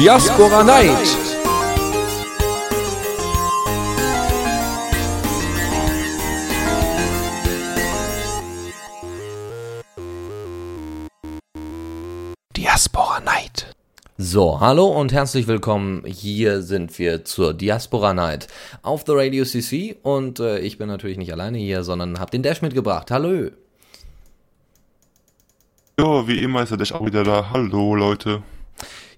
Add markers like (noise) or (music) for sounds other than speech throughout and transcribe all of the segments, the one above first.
Diaspora Night. Diaspora Night. So, hallo und herzlich willkommen. Hier sind wir zur Diaspora Night auf The Radio CC und äh, ich bin natürlich nicht alleine hier, sondern habe den Dash mitgebracht. Hallo. Ja, wie immer ist der Dash auch wieder da. Hallo Leute.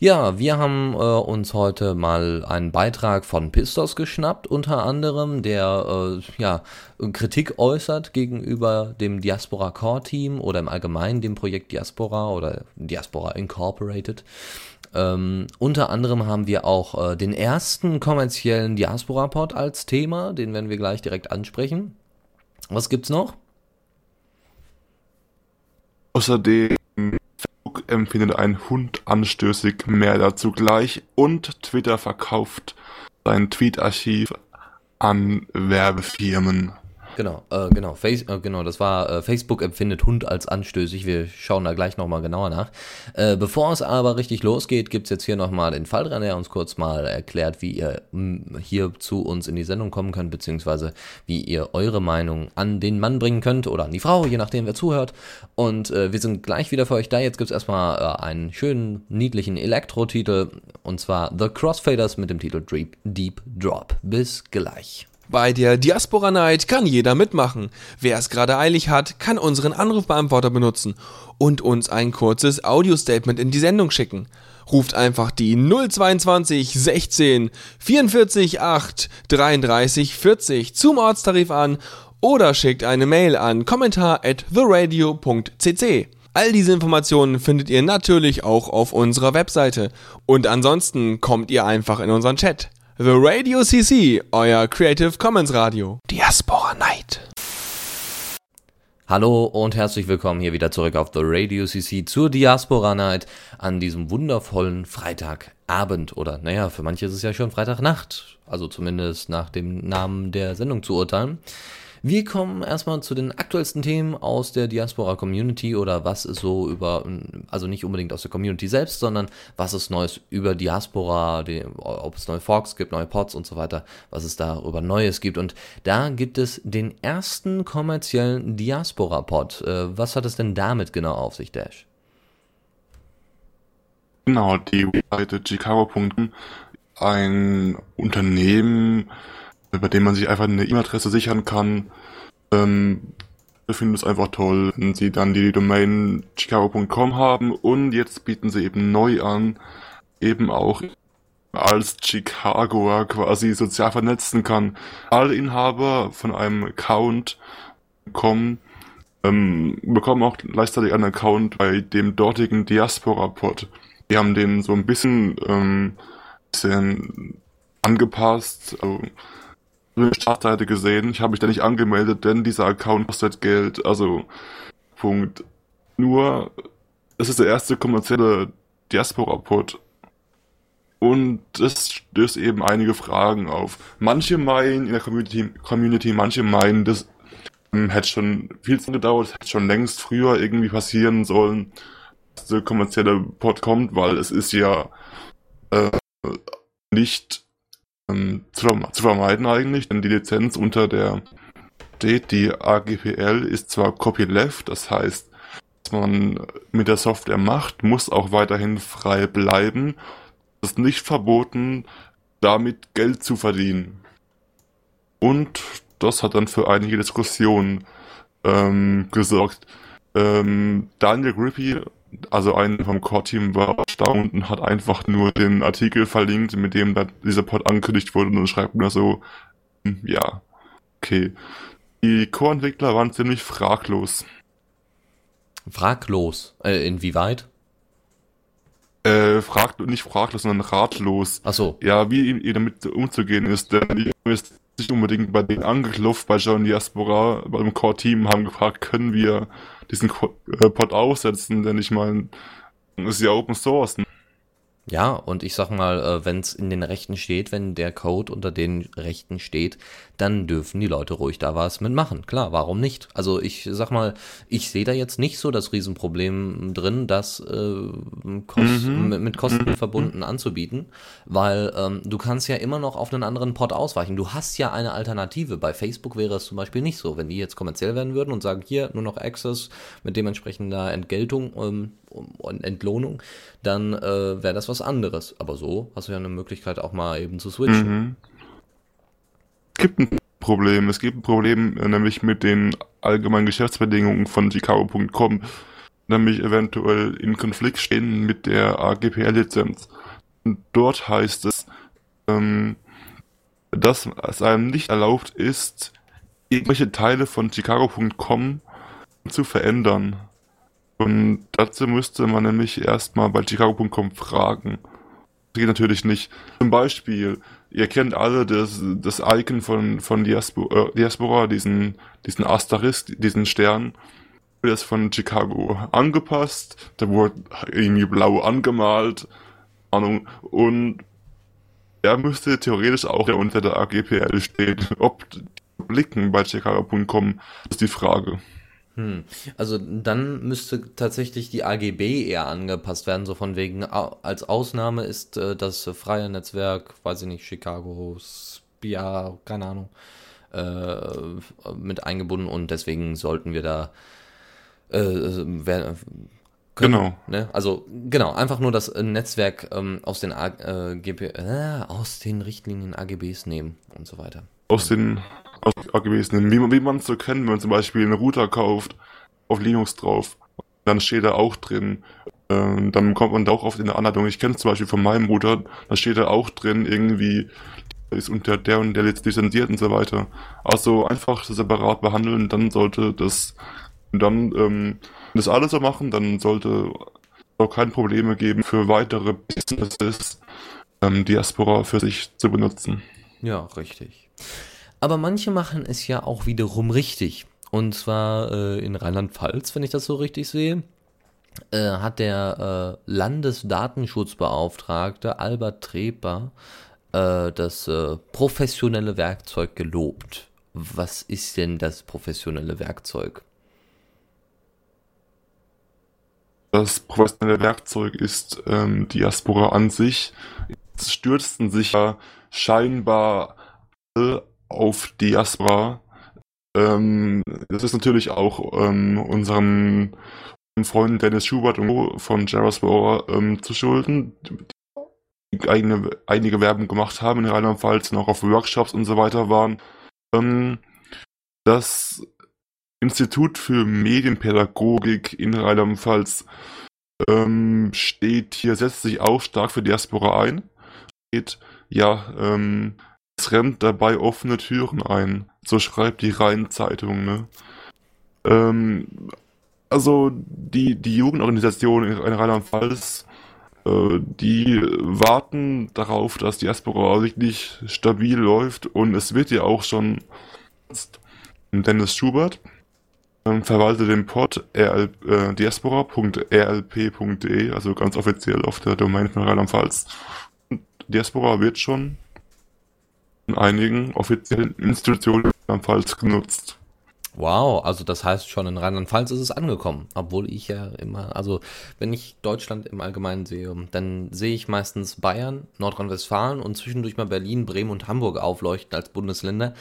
Ja, wir haben äh, uns heute mal einen Beitrag von Pistos geschnappt, unter anderem, der äh, ja, Kritik äußert gegenüber dem Diaspora Core Team oder im Allgemeinen dem Projekt Diaspora oder Diaspora Incorporated. Ähm, unter anderem haben wir auch äh, den ersten kommerziellen Diaspora-Pod als Thema, den werden wir gleich direkt ansprechen. Was gibt's noch? Außerdem Facebook empfindet ein Hund anstößig, mehr dazu gleich und Twitter verkauft sein Tweetarchiv an Werbefirmen. Genau, äh, genau, Face äh, genau, das war äh, Facebook empfindet Hund als anstößig. Wir schauen da gleich nochmal genauer nach. Äh, bevor es aber richtig losgeht, gibt's jetzt hier nochmal den Fall dran, der uns kurz mal erklärt, wie ihr mh, hier zu uns in die Sendung kommen könnt, beziehungsweise wie ihr eure Meinung an den Mann bringen könnt oder an die Frau, je nachdem wer zuhört. Und äh, wir sind gleich wieder für euch da. Jetzt gibt's erstmal äh, einen schönen, niedlichen Elektro-Titel und zwar The Crossfaders mit dem Titel Deep, Deep Drop. Bis gleich. Bei der Diaspora Night kann jeder mitmachen. Wer es gerade eilig hat, kann unseren Anrufbeantworter benutzen und uns ein kurzes Audio-Statement in die Sendung schicken. Ruft einfach die 022 16 44 8 33 40 zum Ortstarif an oder schickt eine Mail an kommentar at theradio.cc. All diese Informationen findet ihr natürlich auch auf unserer Webseite. Und ansonsten kommt ihr einfach in unseren Chat. The Radio CC, euer Creative Commons Radio. Diaspora Night. Hallo und herzlich willkommen hier wieder zurück auf The Radio CC zur Diaspora Night an diesem wundervollen Freitagabend oder naja, für manche ist es ja schon Freitagnacht, also zumindest nach dem Namen der Sendung zu urteilen. Wir kommen erstmal zu den aktuellsten Themen aus der Diaspora Community oder was ist so über, also nicht unbedingt aus der Community selbst, sondern was ist Neues über Diaspora, die, ob es neue Forks gibt, neue Pods und so weiter, was es darüber Neues gibt. Und da gibt es den ersten kommerziellen Diaspora-Pod. Äh, was hat es denn damit genau auf sich, Dash? Genau, die Webseite Chicago.com, ein Unternehmen, bei dem man sich einfach eine E-Mail-Adresse sichern kann. Ähm, ich finde es einfach toll, wenn sie dann die Domain chicago.com haben und jetzt bieten sie eben neu an, eben auch als Chicagoer quasi sozial vernetzen kann. Alle Inhaber von einem Account kommen, ähm, bekommen auch gleichzeitig einen Account bei dem dortigen Diaspora-Pod. Die haben den so ein bisschen, ähm, bisschen angepasst, also eine Startseite gesehen. Ich habe mich da nicht angemeldet, denn dieser Account kostet Geld. Also, Punkt. Nur, es ist der erste kommerzielle Diaspora-Pod. Und das stößt eben einige Fragen auf. Manche meinen in der Community, Community manche meinen, das ähm, hätte schon viel zu gedauert, es hätte schon längst früher irgendwie passieren sollen, dass der kommerzielle Pod kommt, weil es ist ja äh, nicht ähm, zu, zu, vermeiden eigentlich, denn die Lizenz unter der steht, die AGPL ist zwar copyleft, das heißt, was man mit der Software macht, muss auch weiterhin frei bleiben. Es ist nicht verboten, damit Geld zu verdienen. Und das hat dann für einige Diskussionen ähm, gesorgt. Ähm, Daniel Grippy also ein vom Core-Team war erstaunt und hat einfach nur den Artikel verlinkt, mit dem dieser Pod angekündigt wurde und dann schreibt nur so, hm, ja, okay. Die Core-Entwickler waren ziemlich fraglos. Fraglos? Äh, inwieweit? Äh, fragt, nicht fraglos, sondern ratlos. Ach so. Ja, wie ihr damit umzugehen ist, denn die ist nicht unbedingt bei denen angeklopft, bei John Diaspora, beim Core-Team, haben gefragt, können wir diesen äh, Pod aufsetzen, denn ich meine, ist ja Open Source. Ne? Ja, und ich sag mal, äh, wenn es in den Rechten steht, wenn der Code unter den Rechten steht, dann dürfen die Leute ruhig da was mitmachen. Klar, warum nicht? Also ich sag mal, ich sehe da jetzt nicht so das Riesenproblem drin, das äh, Kost Mhm. mit, mit Kosten verbunden anzubieten, weil ähm, du kannst ja immer noch auf einen anderen Pod ausweichen. Du hast ja eine Alternative. Bei Facebook wäre es zum Beispiel nicht so. Wenn die jetzt kommerziell werden würden und sagen, hier nur noch Access mit dementsprechender Entgeltung ähm, und Entlohnung, dann äh, wäre das was anderes. Aber so hast du ja eine Möglichkeit auch mal eben zu switchen. Mhm. Es gibt ein Problem. Es gibt ein Problem, äh, nämlich mit den allgemeinen Geschäftsbedingungen von Chicago.com, nämlich eventuell in Konflikt stehen mit der AGPL-Lizenz. Dort heißt es, ähm, dass es einem nicht erlaubt ist, irgendwelche Teile von Chicago.com zu verändern. Und dazu müsste man nämlich erstmal bei Chicago.com fragen. Das geht natürlich nicht. Zum Beispiel, ihr kennt alle das, das Icon von, von Diaspora, äh, Diaspora diesen, diesen Asterisk, diesen Stern. Der ist von Chicago angepasst. Der wurde irgendwie blau angemalt. Ahnung. Und der müsste theoretisch auch unter der AGPL stehen. Ob die blicken bei Chicago.com, ist die Frage. Hm. Also dann müsste tatsächlich die AGB eher angepasst werden, so von wegen, als Ausnahme ist äh, das freie Netzwerk, weiß ich nicht, Chicago, Spia, keine Ahnung, äh, mit eingebunden und deswegen sollten wir da äh, wer, können, Genau. Ne? Also genau, einfach nur das äh, Netzwerk ähm, aus den A äh, GP, äh, aus den Richtlinien AGBs nehmen und so weiter. aus den nehmen. Wie man es so kennt, wenn man zum Beispiel einen Router kauft, auf Linux drauf, dann steht da auch drin, ähm, dann kommt man da auch oft in der Anleitung. Ich kenne zum Beispiel von meinem Router, da steht da auch drin, irgendwie ist unter der und der jetzt lizenziert und so weiter. Also einfach separat behandeln, dann sollte das dann ähm, das alles so machen, dann sollte auch keine Probleme geben für weitere Businesses, ähm, Diaspora für sich zu benutzen. Ja, richtig. Aber manche machen es ja auch wiederum richtig. Und zwar äh, in Rheinland-Pfalz, wenn ich das so richtig sehe, äh, hat der äh, Landesdatenschutzbeauftragte Albert Treper äh, das äh, professionelle Werkzeug gelobt. Was ist denn das professionelle Werkzeug? Das professionelle Werkzeug ist ähm, Diaspora an sich. Es stürzten sich ja scheinbar alle auf Diaspora. Ähm, das ist natürlich auch ähm, unseren Freunden Dennis Schubert und Co. von Jaraspora ähm, zu schulden, die eigene, einige Werbung gemacht haben in Rheinland-Pfalz und auch auf Workshops und so weiter waren. Ähm, das Institut für Medienpädagogik in Rheinland-Pfalz ähm, steht hier, setzt sich auch stark für Diaspora ein. Steht, ja, ähm, rennt dabei offene Türen ein. So schreibt die Rhein-Zeitung, ne? Ähm, also die, die Jugendorganisation in Rheinland-Pfalz, äh, die warten darauf, dass Diaspora wirklich stabil läuft und es wird ja auch schon Dennis Schubert ähm, verwaltet den Pod äh, diaspora.rlp.de, also ganz offiziell auf der Domain von Rheinland-Pfalz. Diaspora wird schon in einigen offiziellen Institutionen in Rheinland-Pfalz genutzt. Wow, also das heißt schon in Rheinland-Pfalz ist es angekommen, obwohl ich ja immer, also wenn ich Deutschland im Allgemeinen sehe, dann sehe ich meistens Bayern, Nordrhein-Westfalen und zwischendurch mal Berlin, Bremen und Hamburg aufleuchten als Bundesländer.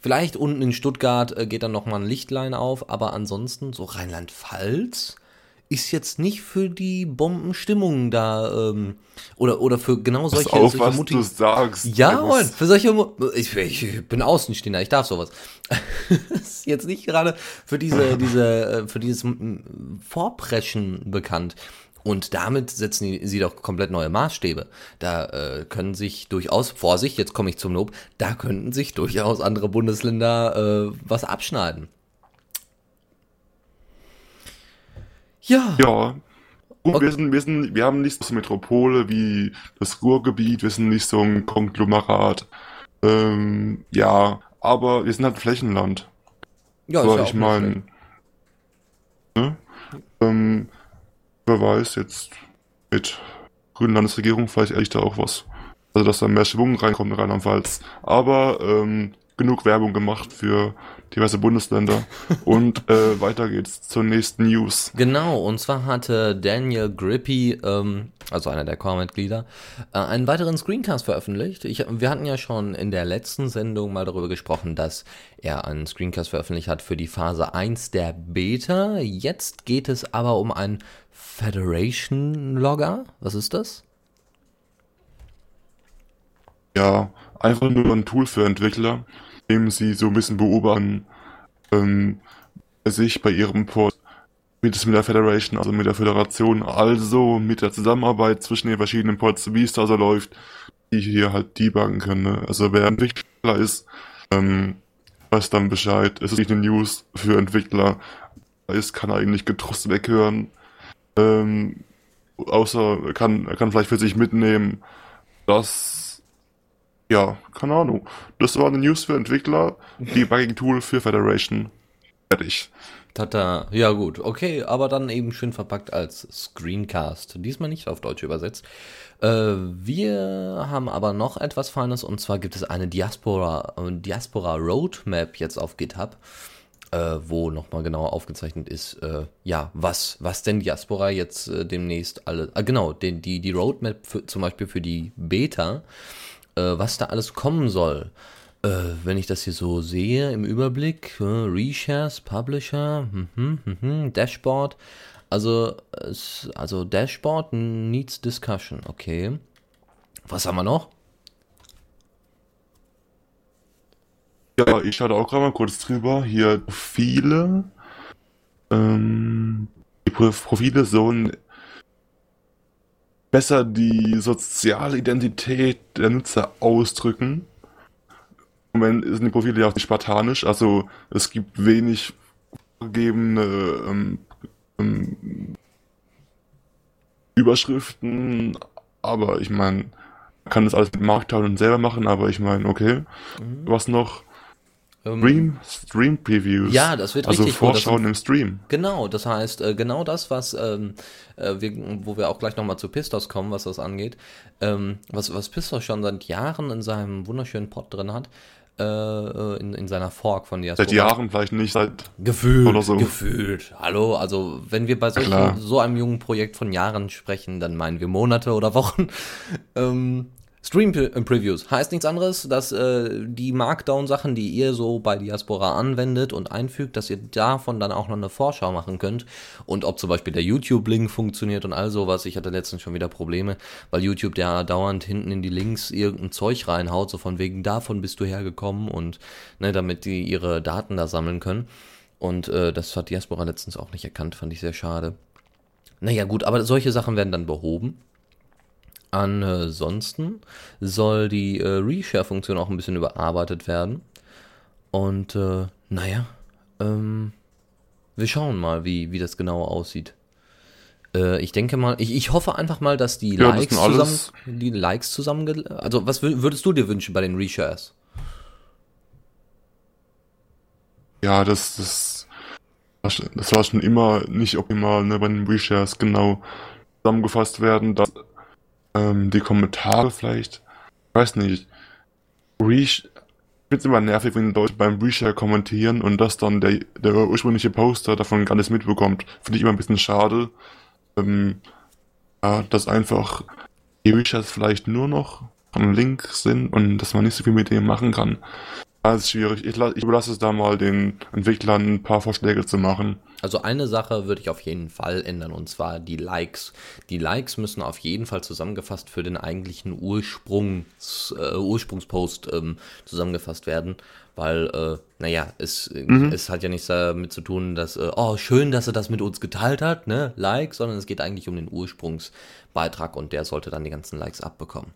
Vielleicht unten in Stuttgart äh, geht dann noch mal ein Lichtlein auf, aber ansonsten so Rheinland-Pfalz ist jetzt nicht für die Bombenstimmung da ähm, oder oder für genau Pass solche, auf, solche was mutigen- du sagst. ja. Freund, für solche. Ich, ich bin Außenstehender, ich darf sowas. (laughs) ist jetzt nicht gerade für diese, (laughs) diese, äh, für dieses Vorpreschen bekannt. Und damit setzen die- sie doch komplett neue Maßstäbe. Da äh, können sich durchaus, Vorsicht, jetzt komme ich zum Lob, da könnten sich durchaus andere Bundesländer äh, was abschneiden. Ja, Ja. Gut, Okay. wir, sind, wir, sind, wir haben nicht so eine Metropole wie das Ruhrgebiet, wir sind nicht so ein Konglomerat. Ähm, ja, aber wir sind halt Flächenland. ja, Aber ja ich meine, ne? ähm, wer weiß jetzt mit grünen Landesregierung, vielleicht ehrlich da auch was. Also, dass da mehr Schwung reinkommt in Rheinland-Pfalz. Aber ähm, genug Werbung gemacht für diverse Bundesländer. (laughs) und äh, weiter geht's zur nächsten News. Genau, und zwar hatte Daniel Grippy, ähm, also einer der Core-Mitglieder, äh, einen weiteren Screencast veröffentlicht. Ich, wir hatten ja schon in der letzten Sendung mal darüber gesprochen, dass er einen Screencast veröffentlicht hat für die Phase 1 der Beta. Jetzt geht es aber um einen Federation-Logger. Was ist das? Ja, einfach nur ein Tool für Entwickler, dem sie so ein bisschen beobachten, ähm, sich bei ihrem Port, mit der Federation, also mit der Föderation, also mit der Zusammenarbeit zwischen den verschiedenen Ports, wie es da so läuft, die hier halt debuggen können. Ne? Also wer Entwickler ist, ähm, weiß dann Bescheid. Es ist nicht eine News für Entwickler. Ist, kann eigentlich getrost weghören. Ähm, außer kann, kann vielleicht für sich mitnehmen, dass ja, keine Ahnung. Das war eine News für Entwickler, Debugging-Tool (laughs) für Federation. Fertig. Tata, ja gut, okay, aber dann eben schön verpackt als Screencast. Diesmal nicht auf Deutsch übersetzt. Äh, wir haben aber noch etwas Feines und zwar gibt es eine Diaspora, äh, Diaspora Roadmap jetzt auf GitHub, äh, wo nochmal genauer aufgezeichnet ist, äh, ja, was, was denn Diaspora jetzt demnächst alle, genau, den, die, die Roadmap für, zum Beispiel für die Beta was da alles kommen soll. Äh, wenn ich das hier so sehe im Überblick, äh, Reshares, Publisher, mhm, mhm, Dashboard. Also, also Dashboard needs discussion, okay. Was haben wir noch? Ja, ich hatte auch gerade mal kurz drüber. Hier Profile. Ähm, die Profile sollen besser die soziale Identität der Nutzer ausdrücken. Im Moment sind die Profile ja auch nicht spartanisch, also es gibt wenig vorgegebene ähm, ähm, Überschriften, aber ich meine, man kann das alles mit Markdown und selber machen, aber ich meine, okay. Mhm. Was noch? Ähm, Stream, Stream Previews. Ja, das wird also richtig Vorschauen cool. im Stream. Genau, das heißt, äh, genau das, was ähm, äh, wir, wo wir auch gleich nochmal zu Pistos kommen, was das angeht, ähm, was, was Pistos schon seit Jahren in seinem wunderschönen Pod drin hat, äh, äh in, in seiner Fork von Diaspora. Seit Jahren vielleicht nicht, seit gefühlt oder so. Gefühlt. Hallo, also wenn wir bei solchen, so einem jungen Projekt von Jahren sprechen, dann meinen wir Monate oder Wochen. (laughs) ähm, Stream Previews heißt nichts anderes, dass äh, die Markdown-Sachen, die ihr so bei Diaspora anwendet und einfügt, dass ihr davon dann auch noch eine Vorschau machen könnt. Und ob zum Beispiel der YouTube-Link funktioniert und all sowas. Ich hatte letztens schon wieder Probleme, weil YouTube ja dauernd hinten in die Links irgendein Zeug reinhaut, so von wegen davon bist du hergekommen und ne, damit die ihre Daten da sammeln können. Und äh, das hat Diaspora letztens auch nicht erkannt, fand ich sehr schade. Naja, gut, aber solche Sachen werden dann behoben. Ansonsten soll die äh, Reshare-Funktion auch ein bisschen überarbeitet werden. Und äh, naja, ähm, wir schauen mal, wie, wie das genau aussieht. Äh, ich denke mal, ich, ich hoffe einfach mal, dass die ja, Likes zusammen, die Likes zusammen, also was würdest du dir wünschen bei den Reshares? Ja, das, das, das war schon immer nicht optimal, ne, bei den Reshares genau zusammengefasst werden, dass ähm, die Kommentare vielleicht, ich weiß nicht, Reach, ich find's immer nervig, wenn Leute beim Reshare kommentieren und das dann der, der ursprüngliche Poster davon gar nichts mitbekommt. Finde ich immer ein bisschen schade. Ähm, ja, dass einfach die Reshares vielleicht nur noch am Link sind und dass man nicht so viel mit denen machen kann. Das ist schwierig. Ich, ich überlasse es da mal den Entwicklern ein paar Vorschläge zu machen. Also eine Sache würde ich auf jeden Fall ändern und zwar die Likes. Die Likes müssen auf jeden Fall zusammengefasst für den eigentlichen Ursprungs, äh, Ursprungspost ähm, zusammengefasst werden, weil, äh, naja, es, mhm. es hat ja nichts damit zu tun, dass, äh, oh, schön, dass er das mit uns geteilt hat, ne, Like, sondern es geht eigentlich um den Ursprungsbeitrag und der sollte dann die ganzen Likes abbekommen.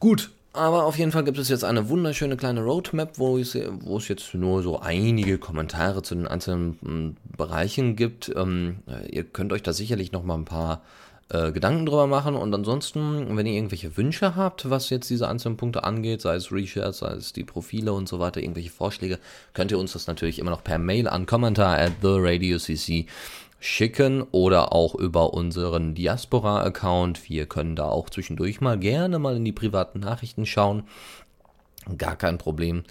Gut, aber auf jeden Fall gibt es jetzt eine wunderschöne kleine Roadmap, wo es, wo es jetzt nur so einige Kommentare zu den einzelnen hm, Bereichen gibt. Ähm, ihr könnt euch da sicherlich noch mal ein paar äh, Gedanken drüber machen und ansonsten, wenn ihr irgendwelche Wünsche habt, was jetzt diese einzelnen Punkte angeht, sei es Reshares, sei es die Profile und so weiter, irgendwelche Vorschläge, könnt ihr uns das natürlich immer noch per Mail an kommentar at theradiocc schicken oder auch über unseren Diaspora-Account. Wir können da auch zwischendurch mal gerne mal in die privaten Nachrichten schauen. Gar kein Problem.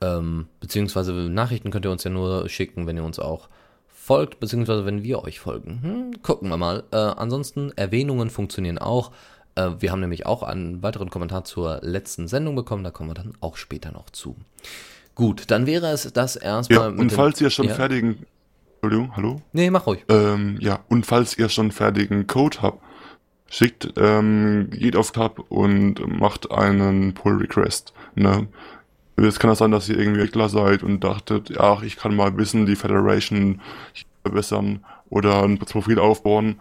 Ähm, beziehungsweise Nachrichten könnt ihr uns ja nur schicken, wenn ihr uns auch folgt, beziehungsweise wenn wir euch folgen. Hm, gucken wir mal. Äh, ansonsten, Erwähnungen funktionieren auch. Äh, wir haben nämlich auch einen weiteren Kommentar zur letzten Sendung bekommen, da kommen wir dann auch später noch zu. Gut, dann wäre es das erstmal. Ja, und falls ihr schon ja. fertigen. Entschuldigung, hallo? Nee, mach ruhig. Ähm, ja, und falls ihr schon fertigen Code habt, schickt, ähm, geht auf Tab und macht einen Pull Request. Ne? Jetzt kann es sein, dass ihr irgendwie Entwickler seid und dachtet, ja, ich kann mal wissen, die Federation verbessern oder ein Profil aufbauen.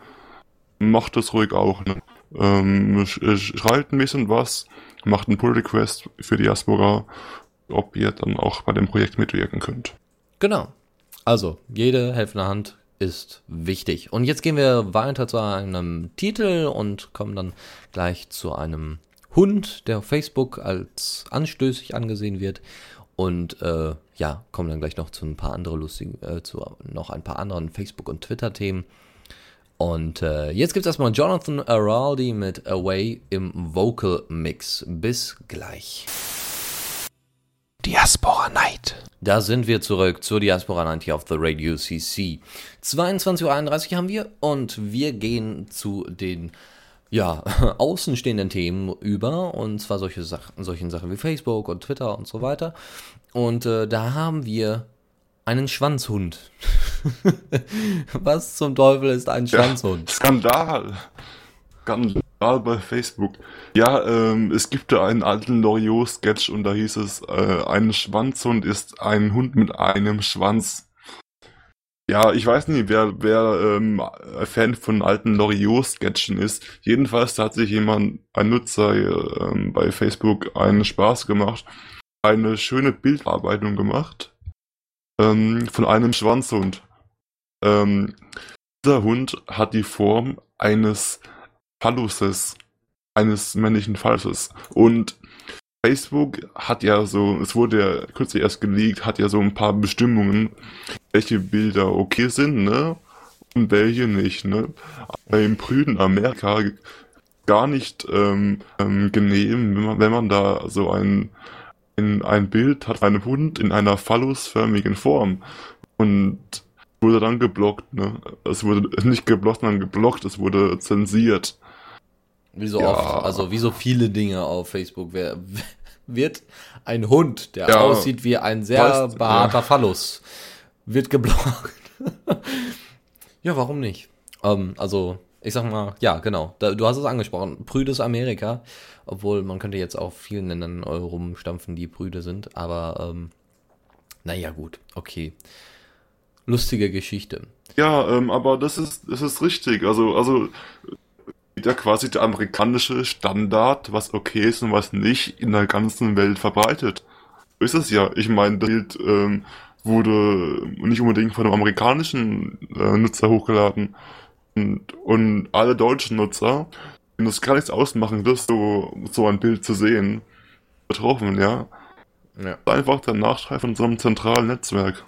Macht das ruhig auch. Ne? Ähm, schreibt ein bisschen was, macht einen Pull-Request für Diaspora, ob ihr dann auch bei dem Projekt mitwirken könnt. Genau. Also, jede helfende Hand ist wichtig. Und jetzt gehen wir weiter zu einem Titel und kommen dann gleich zu einem Hund, der auf Facebook als anstößig angesehen wird. Und äh, ja, kommen dann gleich noch zu ein paar andere lustigen, äh, zu noch ein paar anderen Facebook- und Twitter-Themen. Und äh, jetzt gibt es erstmal Jonathan Araldi mit Away im Vocal Mix. Bis gleich. Diaspora Night. Da sind wir zurück zur Diaspora Night hier auf The Radio CC. 22.31 Uhr haben wir und wir gehen zu den ja, (laughs) außenstehenden Themen über, und zwar solche Sachen, solchen Sachen wie Facebook und Twitter und so weiter. Und äh, da haben wir einen Schwanzhund. (laughs) Was zum Teufel ist ein Schwanzhund? Ja, Skandal. Skandal bei Facebook. Ja, ähm, es gibt da einen alten Loriot-Sketch und da hieß es, äh, ein Schwanzhund ist ein Hund mit einem Schwanz. Ja, ich weiß nicht, wer, wer ähm, Fan von alten Loriot-Sketchen ist. Jedenfalls hat sich jemand, ein Nutzer ähm, bei Facebook, einen Spaß gemacht, eine schöne Bildarbeitung gemacht ähm, von einem Schwanzhund. Ähm, dieser Hund hat die Form eines Phalluses, eines männlichen Phalluses. Und Facebook hat ja so, es wurde ja kürzlich erst geleakt, hat ja so ein paar Bestimmungen, welche Bilder okay sind, ne? Und welche nicht, ne? Im prüden Amerika gar nicht ähm, ähm, genehm, wenn man, wenn man da so ein, ein, ein Bild hat, einen Hund in einer phallusförmigen Form. Und wurde dann geblockt, ne? Es wurde nicht geblockt, sondern geblockt, es wurde zensiert. Wie so ja. oft, also wie so viele Dinge auf Facebook wer, (laughs) wird ein Hund, der ja. aussieht wie ein sehr weißt, behaarter ja. Phallus, wird geblockt. (laughs) ja, warum nicht? Ähm, also, ich sag mal, ja, genau. Da, du hast es angesprochen. Prüdes Amerika. Obwohl, man könnte jetzt auch vielen Ländern rumstampfen, die Brüde sind. Aber, ähm, naja, gut. Okay. Lustige Geschichte. Ja, ähm, aber das ist, das ist richtig. Also, also wieder quasi der amerikanische Standard, was okay ist und was nicht, in der ganzen Welt verbreitet. So ist es ja. Ich meine, das Bild ähm, wurde nicht unbedingt von einem amerikanischen äh, Nutzer hochgeladen. Und, und alle deutschen Nutzer, wenn das gar nichts ausmachen, das so, so ein Bild zu sehen, betroffen, ja. ja. Einfach der Nachteil von so einem zentralen Netzwerk.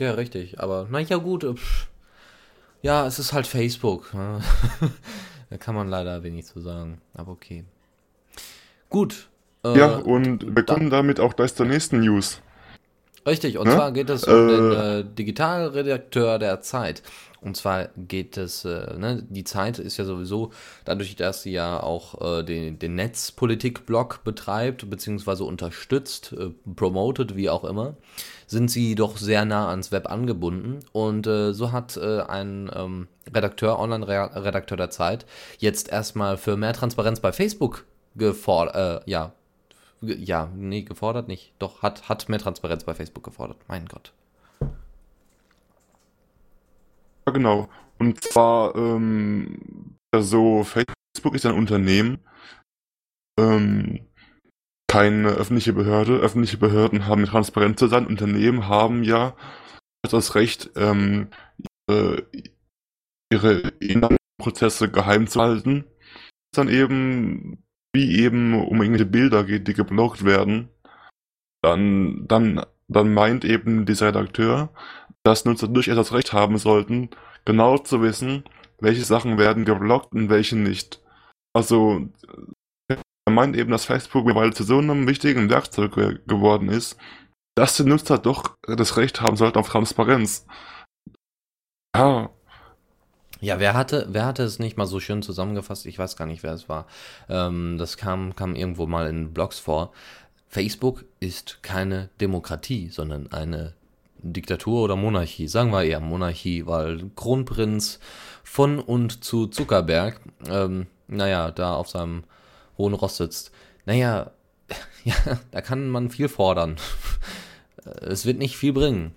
Ja, richtig. Aber naja, gut. Äh, pff. Ja, es ist halt Facebook. Ne? (laughs) Da kann man leider wenig zu sagen. Aber okay. Gut. Äh, ja, und wir kommen damit auch gleich zur nächsten News. Richtig, und ne? zwar geht es um äh, den äh, Digitalredakteur der Zeit. Und zwar geht es, äh, ne, die Zeit ist ja sowieso, dadurch, dass sie ja auch äh, den, den Netzpolitik-Blog betreibt, beziehungsweise unterstützt, äh, promotet, wie auch immer, sind sie doch sehr nah ans Web angebunden. Und äh, so hat äh, ein ähm, Redakteur, Online-Redakteur der Zeit, jetzt erstmal für mehr Transparenz bei Facebook gefordert, äh, ja, ja, nee, gefordert nicht. Doch, hat, hat mehr Transparenz bei Facebook gefordert. Mein Gott. Ja, genau. Und zwar, ähm, so, Facebook ist ein Unternehmen, ähm, keine öffentliche Behörde. Öffentliche Behörden haben transparent zu sein. Unternehmen haben ja das Recht, ähm, ihre, ihre Prozesse geheim zu halten. Dann eben, wie eben um irgendwelche Bilder geht, die geblockt werden, dann, dann, dann meint eben dieser Redakteur, dass Nutzer durchaus das Recht haben sollten, genau zu wissen, welche Sachen werden geblockt und welche nicht. Also, er meint eben, dass Facebook mittlerweile zu so einem wichtigen Werkzeug ge geworden ist, dass die Nutzer doch das Recht haben sollten auf Transparenz. Ja. Ja, wer hatte, wer hatte es nicht mal so schön zusammengefasst? Ich weiß gar nicht, wer es war. Ähm, das kam, kam irgendwo mal in Blogs vor. Facebook ist keine Demokratie, sondern eine Diktatur oder Monarchie. Sagen wir eher Monarchie, weil Kronprinz von und zu Zuckerberg, ähm, naja, da auf seinem hohen Ross sitzt. Naja, (laughs) ja, da kann man viel fordern. (laughs) es wird nicht viel bringen.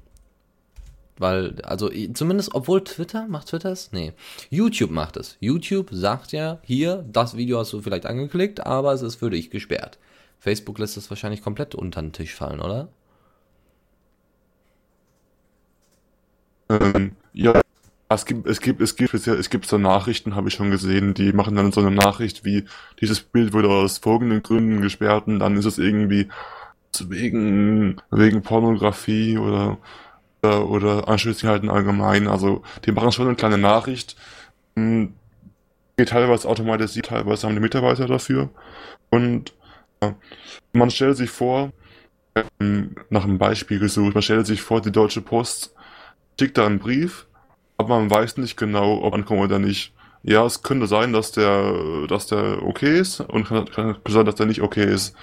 Weil, also zumindest, obwohl Twitter, macht Twitter es? Nee. YouTube macht es. YouTube sagt ja, hier, das Video hast du vielleicht angeklickt, aber es ist für dich gesperrt. Facebook lässt es wahrscheinlich komplett unter den Tisch fallen, oder? Ähm, ja, es gibt, es gibt, es gibt, es gibt so Nachrichten, habe ich schon gesehen, die machen dann so eine Nachricht wie, dieses Bild wurde aus folgenden Gründen gesperrt und dann ist es irgendwie wegen, wegen Pornografie oder, oder, oder Anschlussverhalten allgemein. Also, die machen schon eine kleine Nachricht. Hm, geht teilweise automatisiert, teilweise haben die Mitarbeiter dafür. Und ja, man stellt sich vor, ähm, nach einem Beispiel gesucht, man stellt sich vor, die Deutsche Post schickt da einen Brief, aber man weiß nicht genau, ob ankommt oder nicht. Ja, es könnte sein, dass der, dass der okay ist und kann, kann sein, dass der nicht okay ist.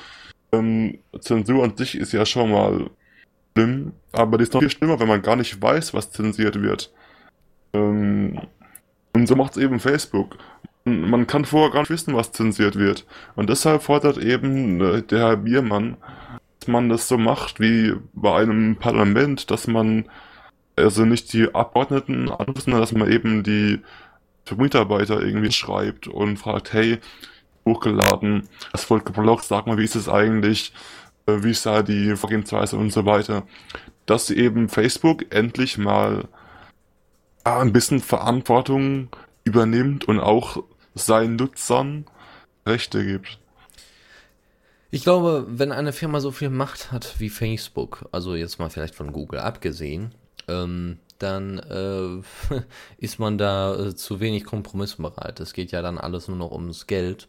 Ähm, Zensur an sich ist ja schon mal schlimm, aber die ist noch viel schlimmer, wenn man gar nicht weiß, was zensiert wird. Ähm, und so macht es eben Facebook. Man kann vorher gar nicht wissen, was zensiert wird. Und deshalb fordert eben äh, der Herr Biermann, dass man das so macht wie bei einem Parlament, dass man also nicht die Abgeordneten anrufen, sondern dass man eben die Mitarbeiter irgendwie schreibt und fragt, hey, hochgeladen, das wurde geblockt, sag mal, wie ist es eigentlich, wie ist da die Vorgehensweise und so weiter. Dass eben Facebook endlich mal ja, ein bisschen Verantwortung übernimmt und auch seinen Nutzern Rechte gibt. Ich glaube, wenn eine Firma so viel Macht hat wie Facebook, also jetzt mal vielleicht von Google abgesehen, ähm, dann äh, (laughs) ist man da äh, zu wenig kompromissbereit. Es geht ja dann alles nur noch ums Geld.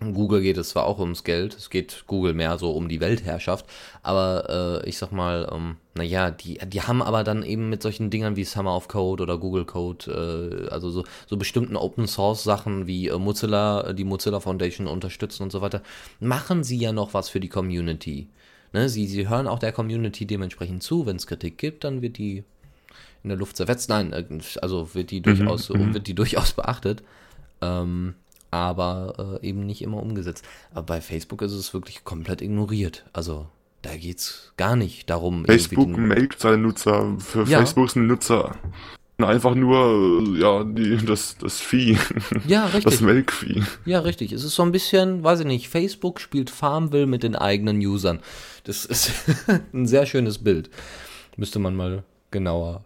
Google geht es zwar auch ums Geld, es geht Google mehr so um die Weltherrschaft, aber äh, ich sag mal, ähm, naja, die, die haben aber dann eben mit solchen Dingern wie Summer of Code oder Google Code, äh, also so, so bestimmten Open Source Sachen wie äh, Mozilla, die Mozilla Foundation unterstützen und so weiter, machen sie ja noch was für die Community. Ne, sie, sie hören auch der Community dementsprechend zu, wenn es Kritik gibt, dann wird die in der Luft zerfetzt. Nein, äh, also wird die mhm, durchaus, mhm, wird die durchaus beachtet. Ähm, aber äh, eben nicht immer umgesetzt. Aber bei Facebook ist es wirklich komplett ignoriert. Also da geht es gar nicht darum. Facebook meldet seine Nutzer. Für ja. Facebook sind Nutzer einfach nur ja die, das das Vieh. Ja, (laughs) richtig. Das Melkvieh. Ja, richtig. Es ist so ein bisschen, weiß ich nicht, Facebook spielt Farmville mit den eigenen Usern. Das ist (laughs) ein sehr schönes Bild. Müsste man mal genauer.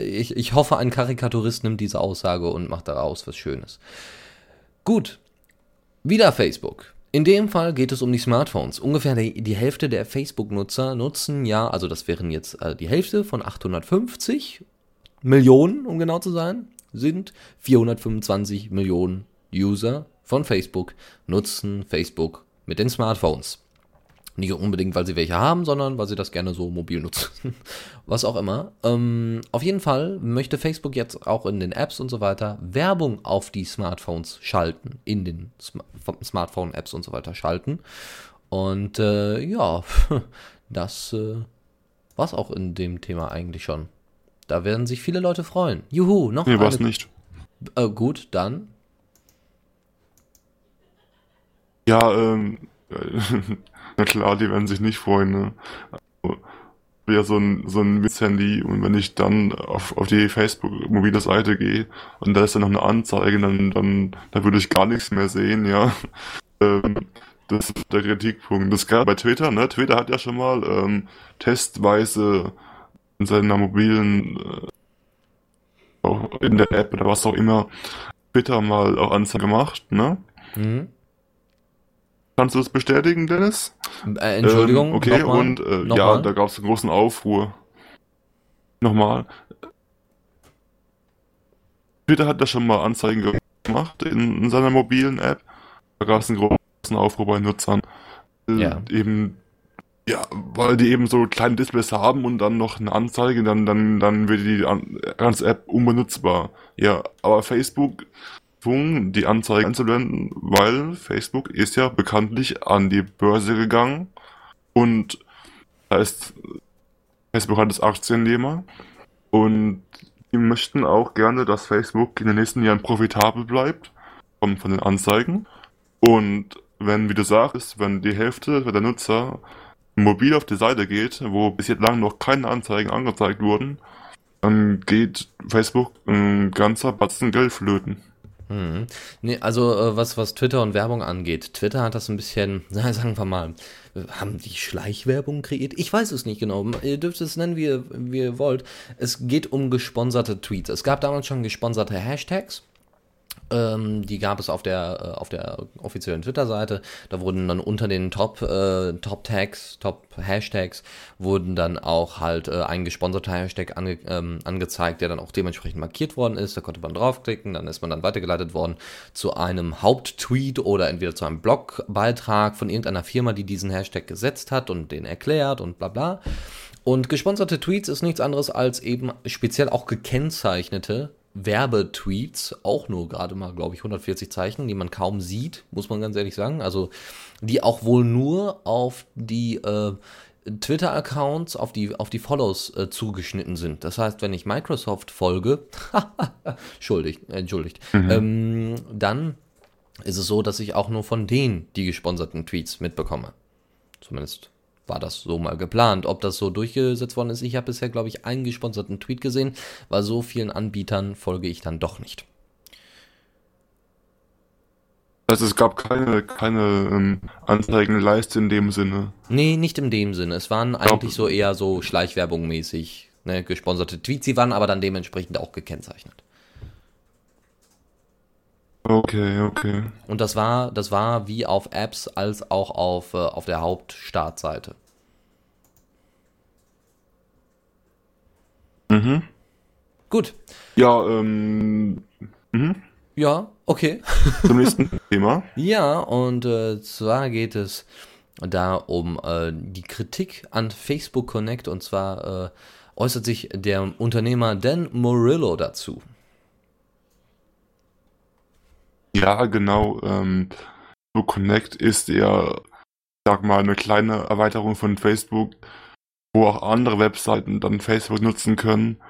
Ich, ich hoffe, ein Karikaturist nimmt diese Aussage und macht daraus was Schönes. Gut, wieder Facebook. In dem Fall geht es um die Smartphones. Ungefähr die, Hälfte der Facebook-Nutzer nutzen ja, also das wären jetzt äh, die Hälfte von 850 Millionen, um genau zu sein, sind 425 Millionen User von Facebook, nutzen Facebook mit den Smartphones. Nicht unbedingt, weil sie welche haben, sondern weil sie das gerne so mobil nutzen. (laughs) Was auch immer. Ähm, auf jeden Fall möchte Facebook jetzt auch in den Apps und so weiter Werbung auf die Smartphones schalten, in den Sm Smartphone-Apps und so weiter schalten. Und äh, ja, (laughs) das äh, es auch in dem Thema eigentlich schon. Da werden sich viele Leute freuen. Juhu, noch nee, eine. Nee, nicht. Äh, gut, dann. Ja, ähm, na (laughs) klar, die werden sich nicht freuen, ne? Also, ja so ein, so ein Witz-Handy und wenn ich dann auf, auf die Facebook-mobile Seite gehe und da ist dann noch eine Anzeige, dann, dann, dann würde ich gar nichts mehr sehen, ja. (laughs) Ähm, das ist der Kritikpunkt. Das gab bei Twitter, ne? Twitter hat ja schon mal ähm, testweise in seiner mobilen, äh, in der App oder was auch immer, Twitter mal auch Anzeige gemacht, ne? Mhm. Kannst du das bestätigen, Dennis? Äh, Entschuldigung. Ähm, okay, und äh, ja, da gab es einen großen Aufruhr. nochmal. Twitter hat da schon mal Anzeigen gemacht in, in seiner mobilen App. Da gab es einen großen Aufruhr bei Nutzern. Äh, Ja. Eben, ja, weil die eben so kleine Displays haben und dann noch eine Anzeige, dann, dann, dann wird die an- ganze App unbenutzbar. Ja, aber Facebook gezwungen, die Anzeige einzublenden, weil Facebook ist ja bekanntlich an die Börse gegangen und da ist Facebook hat das Aktiennehmer und die möchten auch gerne, dass Facebook in den nächsten Jahren profitabel bleibt von, von den Anzeigen. Und wenn, wie du sagst, wenn die Hälfte der Nutzer mobil auf die Seite geht, wo bis jetzt lang noch keine Anzeigen angezeigt wurden, dann geht Facebook ein ganzer Batzen Geld flöten. Mhm. Nee, also äh, was, was Twitter und Werbung angeht, Twitter hat das ein bisschen, (laughs) na, sagen wir mal, haben die Schleichwerbung kreiert? Ich weiß es nicht genau. Ihr dürft es nennen, wie ihr, wie ihr wollt. Es geht um gesponserte Tweets. Es gab damals schon gesponserte Hashtags. Ähm, die gab es auf der, äh, auf der offiziellen Twitter-Seite. Da wurden dann unter den Top, äh, Top-Tags, Top-Hashtags, wurden dann auch halt äh, ein gesponserter Hashtag ange ähm, angezeigt, der dann auch dementsprechend markiert worden ist. Da konnte man draufklicken, dann ist man dann weitergeleitet worden zu einem Haupttweet oder entweder zu einem Blogbeitrag von irgendeiner Firma, die diesen Hashtag gesetzt hat und den erklärt und bla bla. Und gesponserte Tweets ist nichts anderes als eben speziell auch gekennzeichnete Werbetweets, auch nur gerade mal, glaube ich, 140 Zeichen, die man kaum sieht, muss man ganz ehrlich sagen. Also die auch wohl nur auf die äh, Twitter-Accounts, auf die, auf die Follows äh, zugeschnitten sind. Das heißt, wenn ich Microsoft folge, (laughs) entschuldigt, entschuldigt, ähm, dann ist es so, dass ich auch nur von denen die gesponserten Tweets mitbekomme. Zumindest war das so mal geplant. Ob das so durchgesetzt worden ist, ich habe bisher, glaube ich, einen gesponserten Tweet gesehen, weil so vielen Anbietern folge ich dann doch nicht. Also es gab keine, keine ähm, Anzeigenleiste in dem Sinne. Nee, nicht in dem Sinne. Es waren eigentlich so eher so Schleichwerbung mäßig, ne, gesponserte Tweets. Sie waren aber dann dementsprechend auch gekennzeichnet. Okay, okay. Und das war, das war wie auf Apps als auch auf, äh, auf der Hauptstartseite. Mhm. Gut. Ja, ähm, mhm. Ja, okay. (laughs) zum nächsten Thema. Ja, und äh, zwar geht es da um äh, die Kritik an Facebook Connect und zwar äh, äußert sich der Unternehmer Dan Morillo dazu. Ja, genau. Ähm, so Connect ist ich sag mal, eine kleine Erweiterung von Facebook, wo auch andere Webseiten dann Facebook nutzen können,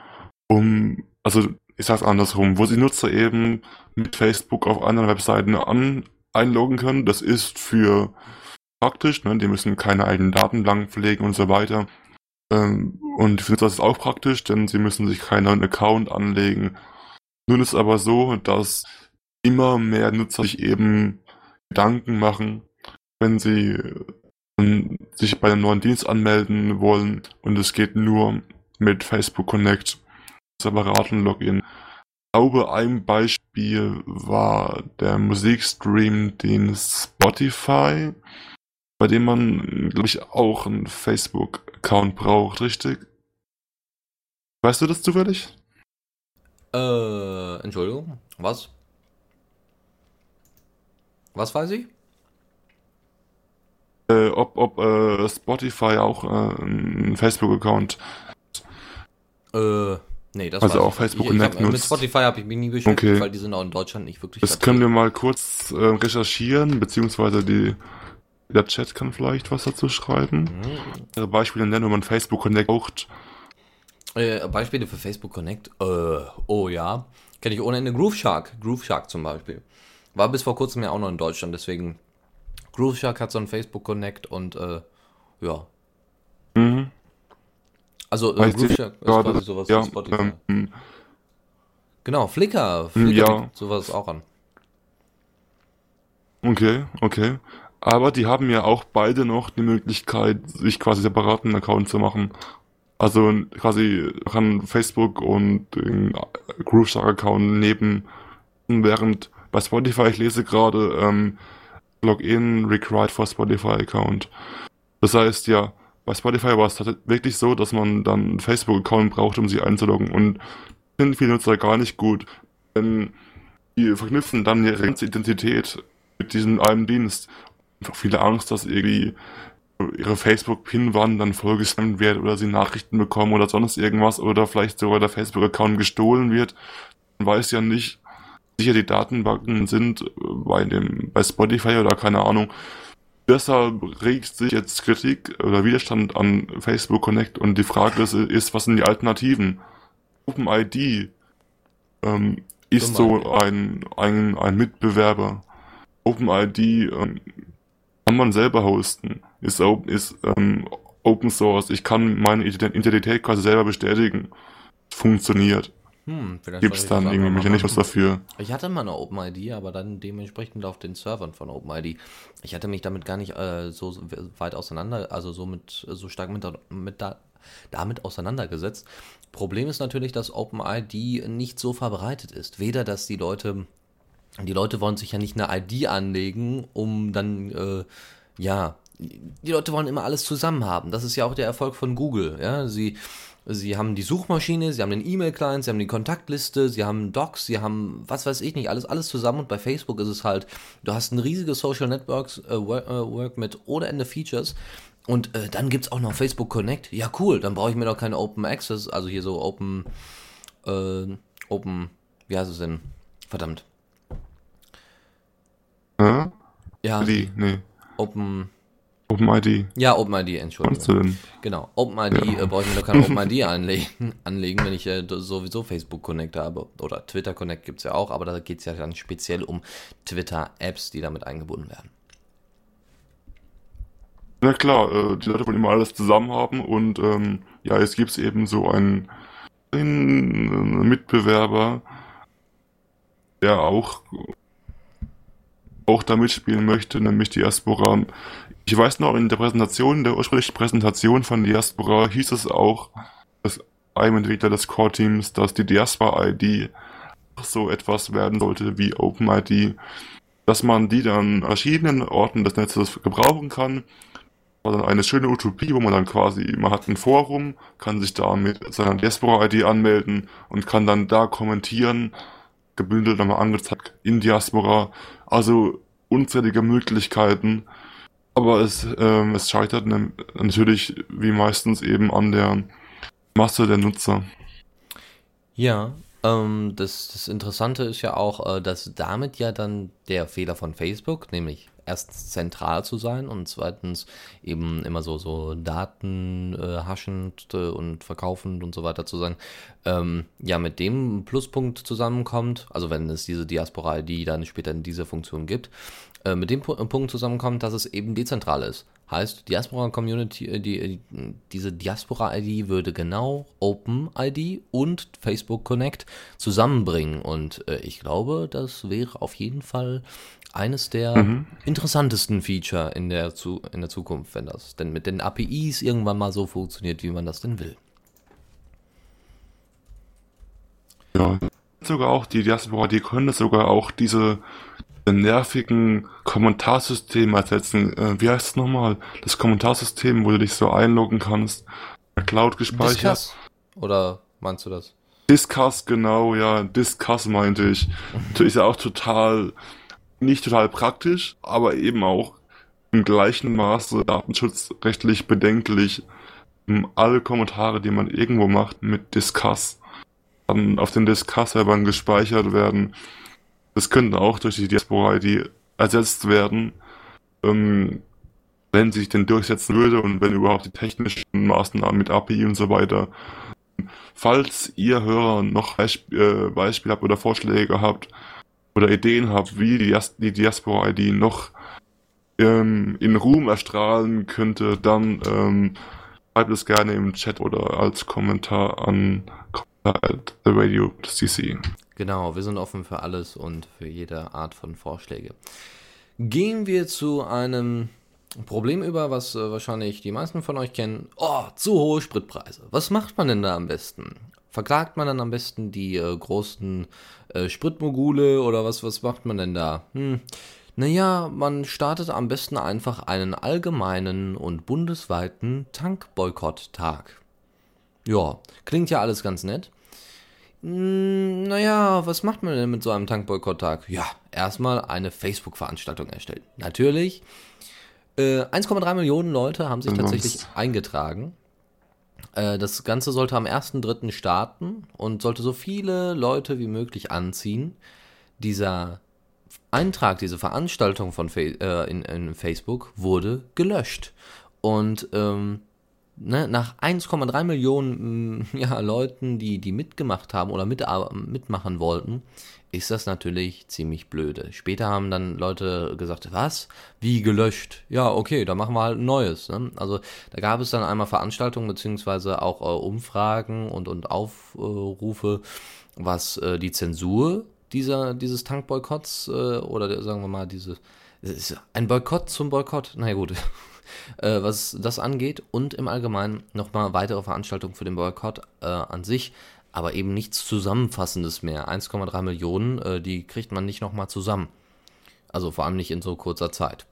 um, also ich sag's andersrum, wo sie Nutzer eben mit Facebook auf anderen Webseiten an, einloggen können. Das ist für praktisch, ne? Die müssen keine eigenen Datenbanken pflegen und so weiter. Ähm, und für Nutzer ist es auch praktisch, denn sie müssen sich keinen neuen Account anlegen. Nun ist aber so, dass immer mehr Nutzer sich eben Gedanken machen, wenn sie ähm, sich bei einem neuen Dienst anmelden wollen und es geht nur mit Facebook Connect, separaten Login. Ich glaube, ein Beispiel war der Musikstream, den Spotify, bei dem man, glaube ich, auch einen Facebook-Account braucht, richtig? Weißt du das zufällig? Äh, Entschuldigung, was? Was weiß ich? Äh, ob ob äh, Spotify auch äh, einen Facebook-Account Äh, nee, das Also auch. Facebook ich, ich Connect hab, Mit. Spotify habe ich mich nie beschäftigt, Okay. weil die sind auch in Deutschland nicht wirklich Das können wir mal kurz äh, recherchieren, beziehungsweise die, der Chat kann vielleicht was dazu schreiben. Mhm. Äh, Beispiele nennen, wenn man Facebook Connect braucht. Äh, Beispiele für Facebook Connect? Äh, oh ja. Kenne ich ohne Ende Groove Shark. Groove Shark zum Beispiel. War bis vor kurzem ja auch noch in Deutschland, deswegen Groove Shark hat so ein Facebook Connect und äh, ja. Mhm. Also äh, Groove Shark ist gerade, quasi sowas ja, wie Spotify. ähm, genau, Flickr. Flickr Ja. sowas auch an. okay, okay. Aber die haben ja auch beide noch die Möglichkeit, sich quasi separaten Account zu machen. Also quasi kann Facebook und den Grooveshark-Account neben, während bei Spotify, ich lese gerade, ähm, Login required for Spotify Account. Das heißt ja, bei Spotify war es wirklich so, dass man dann einen Facebook-Account braucht, um sich einzuloggen und finden viele Nutzer gar nicht gut. Denn die verknüpfen dann ihre ganze Identität mit diesem einen Dienst. Einfach viele Angst, dass irgendwie ihre Facebook-Pin-Wand dann vollgespammt wird oder sie Nachrichten bekommen oder sonst irgendwas oder vielleicht sogar der Facebook-Account gestohlen wird. Man weiß ja nicht, sicher die Datenbanken sind bei dem, bei Spotify oder keine Ahnung. Deshalb regt sich jetzt Kritik oder Widerstand an Facebook Connect und die Frage ist, ist was sind die Alternativen? OpenID ähm, ist so ein, ein, ein Mitbewerber. OpenID ähm, kann man selber hosten, ist, ist ähm, Open Source. Ich kann meine Identität quasi selber bestätigen. Funktioniert. Hm, Gibt es dann irgendwie Mechanismus dafür? Ich hatte mal eine OpenID, aber dann dementsprechend auf den Servern von OpenID. Ich hatte mich damit gar nicht äh, so weit auseinander, also so mit so stark mit, mit da, damit auseinandergesetzt. Problem ist natürlich, dass OpenID nicht so verbreitet ist. Weder, dass die Leute, die Leute wollen sich ja nicht eine ID anlegen, um dann, äh, ja, die Leute wollen immer alles zusammen haben. Das ist ja auch der Erfolg von Google. Ja, sie, sie haben die Suchmaschine, sie haben den E-Mail-Client, sie haben die Kontaktliste, sie haben Docs, sie haben was weiß ich nicht, alles, alles zusammen. Und bei Facebook ist es halt, du hast ein riesiges Social Networks äh, Work, äh, Work mit ohne Ende Features und äh, dann gibt es auch noch Facebook Connect. Ja, cool, dann brauche ich mir doch keine Open Access, also hier so Open, äh, Open, wie heißt es denn? Verdammt. Hä? Ja. Die, nee. Open. OpenID. Ja, OpenID, Entschuldigung. Genau, OpenID ja. äh, brauche ich mir doch keine OpenID (laughs) anlegen, anlegen, wenn ich äh, sowieso Facebook Connect habe. Oder Twitter Connect gibt es ja auch, aber da geht es ja dann speziell um Twitter-Apps, die damit eingebunden werden. Na klar, äh, die Leute wollen immer alles zusammen haben und ähm, ja, jetzt gibt es eben so einen, einen Mitbewerber, der auch, auch da mitspielen möchte, nämlich Diaspora. Ich weiß noch, in der Präsentation, der ursprünglichen Präsentation von Diaspora hieß es auch, dass einem Entwickler des Core-Teams, dass die Diaspora-ID so etwas werden sollte wie OpenID, dass man die dann an verschiedenen Orten des Netzes gebrauchen kann war dann eine schöne Utopie, wo man dann quasi, man hat ein Forum, kann sich da mit seiner Diaspora-ID anmelden und kann dann da kommentieren, gebündelt nochmal angezeigt in Diaspora. Also unzählige Möglichkeiten. Aber es, ähm, es scheitert ne, natürlich wie meistens eben an der Masse der Nutzer. Ja, ähm, das, das Interessante ist ja auch, äh, dass damit ja dann der Fehler von Facebook, nämlich erstens zentral zu sein und zweitens eben immer so, so Daten äh, haschend äh, und verkaufend und so weiter zu sein, ähm, ja, mit dem Pluspunkt zusammenkommt, also wenn es diese Diaspora-ID dann später in dieser Funktion gibt, äh, mit dem P Punkt zusammenkommt, dass es eben dezentral ist. Heißt, Diaspora Community, äh, die, äh, diese Diaspora ID würde genau Open ID und Facebook Connect zusammenbringen. Und äh, ich glaube, das wäre auf jeden Fall eines der mhm. interessantesten Feature in der, zu, in der Zukunft, wenn das denn mit den APIs irgendwann mal so funktioniert, wie man das denn will. Ja, sogar auch die Diaspora, die können sogar auch diese nervigen Kommentarsystem ersetzen. Äh, wie heißt es nochmal? Das Kommentarsystem, wo du dich so einloggen kannst. Der Cloud gespeichert. Discuss? Oder meinst du das? Discuss, genau, ja. Discuss meinte ich. ist ja auch total, nicht total praktisch, aber eben auch im gleichen Maße datenschutzrechtlich bedenklich. Alle Kommentare, die man irgendwo macht mit Discuss, dann auf den Discuss-Servern gespeichert werden das könnte auch durch die Diaspora-ID ersetzt werden, ähm, wenn sich denn durchsetzen würde und wenn überhaupt die technischen Maßnahmen mit API und so weiter. Falls ihr Hörer noch Beisp äh, Beispiele habt oder Vorschläge habt oder Ideen habt, wie die, die Diaspora-ID noch ähm, in Ruhm erstrahlen könnte, dann ähm, schreibt es gerne im Chat oder als Kommentar an at the radio CC. Genau, wir sind offen für alles und für jede Art von Vorschläge. Gehen wir zu einem Problem über, was äh, wahrscheinlich die meisten von euch kennen. Oh, zu hohe Spritpreise. Was macht man denn da am besten? Verklagt man dann am besten die äh, großen äh, Spritmogule oder was, was macht man denn da? Hm. Naja, man startet am besten einfach einen allgemeinen und bundesweiten Tankboykott-Tag. Ja, klingt ja alles ganz nett. Hm, naja, was macht man denn mit so einem Tankboykott-Tag? Ja, erstmal eine Facebook-Veranstaltung erstellen. Natürlich. Äh, 1,3 Millionen Leute haben sich tatsächlich eingetragen. Äh, das Ganze sollte am 1.3. starten und sollte so viele Leute wie möglich anziehen. Dieser Eintrag, diese Veranstaltung von Fa äh, in, in, Facebook wurde gelöscht. Und ähm, ne, nach 1,3 Millionen mm, (laughs) ja, Leuten, die, die mitgemacht haben oder mit, mitmachen wollten, ist das natürlich ziemlich blöde. Später haben dann Leute gesagt, was? Wie gelöscht? Ja, okay, dann machen wir halt ein neues. Ne? Also da gab es dann einmal Veranstaltungen beziehungsweise auch äh, Umfragen und, und Aufrufe, was äh, die Zensur dieser, dieses Tankboykotts äh, oder sagen wir mal diese ein Boykott zum Boykott, na ja, gut, (laughs) äh, was das angeht und im Allgemeinen nochmal weitere Veranstaltungen für den Boykott äh, an sich, aber eben nichts Zusammenfassendes mehr. 1,3 Millionen, äh, die kriegt man nicht nochmal zusammen. Also vor allem nicht in so kurzer Zeit.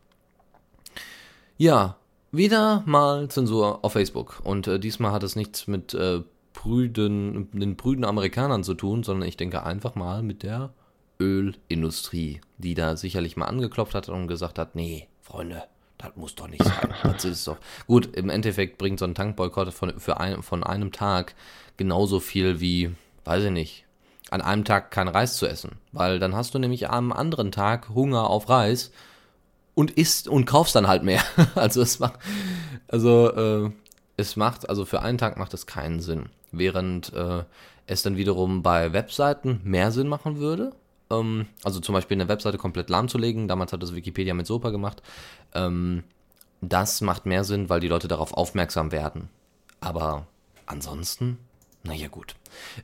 Ja, wieder mal Zensur auf Facebook. Und äh, diesmal hat es nichts mit äh, prüden, den prüden Amerikanern zu tun, sondern ich denke einfach mal mit der Ölindustrie, die da sicherlich mal angeklopft hat und gesagt hat, nee, Freunde, das muss doch nicht sein. (laughs) Das ist doch. Gut, im Endeffekt bringt so ein Tankboykott von, für ein, von einem Tag genauso viel wie, weiß ich nicht, an einem Tag kein Reis zu essen. Weil dann hast du nämlich am anderen Tag Hunger auf Reis und isst und kaufst dann halt mehr. (laughs) also es macht, also äh, es macht, also für einen Tag macht es keinen Sinn. Während äh, es dann wiederum bei Webseiten mehr Sinn machen würde, ähm, also zum Beispiel eine Webseite komplett lahmzulegen. Damals hat das Wikipedia mit Sopa gemacht. Ähm, das macht mehr Sinn, weil die Leute darauf aufmerksam werden. Aber ansonsten, naja gut.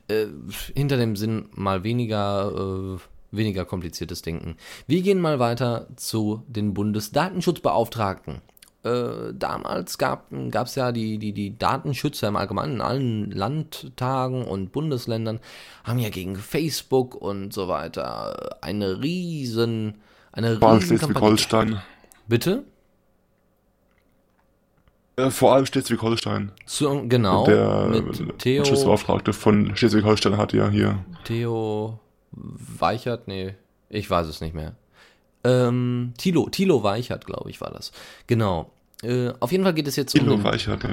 Äh, hinter dem Sinn mal weniger, äh, weniger kompliziertes Denken. Wir gehen mal weiter zu den Bundesdatenschutzbeauftragten äh, damals gab es ja die, die, die Datenschützer im Allgemeinen in allen Landtagen und Bundesländern, haben ja gegen Facebook und so weiter eine riesen, eine Vor allem Schleswig-Holstein. Bitte? Äh, vor allem Schleswig-Holstein. Genau. Der mit Theo, Schutzbeauftragte von Schleswig-Holstein hat ja hier. Theo Weichert? Nee, ich weiß es nicht mehr. Ähm, Tilo, Tilo Weichert, glaube ich, war das. Genau. Äh, auf jeden Fall geht es jetzt um den, Weichert,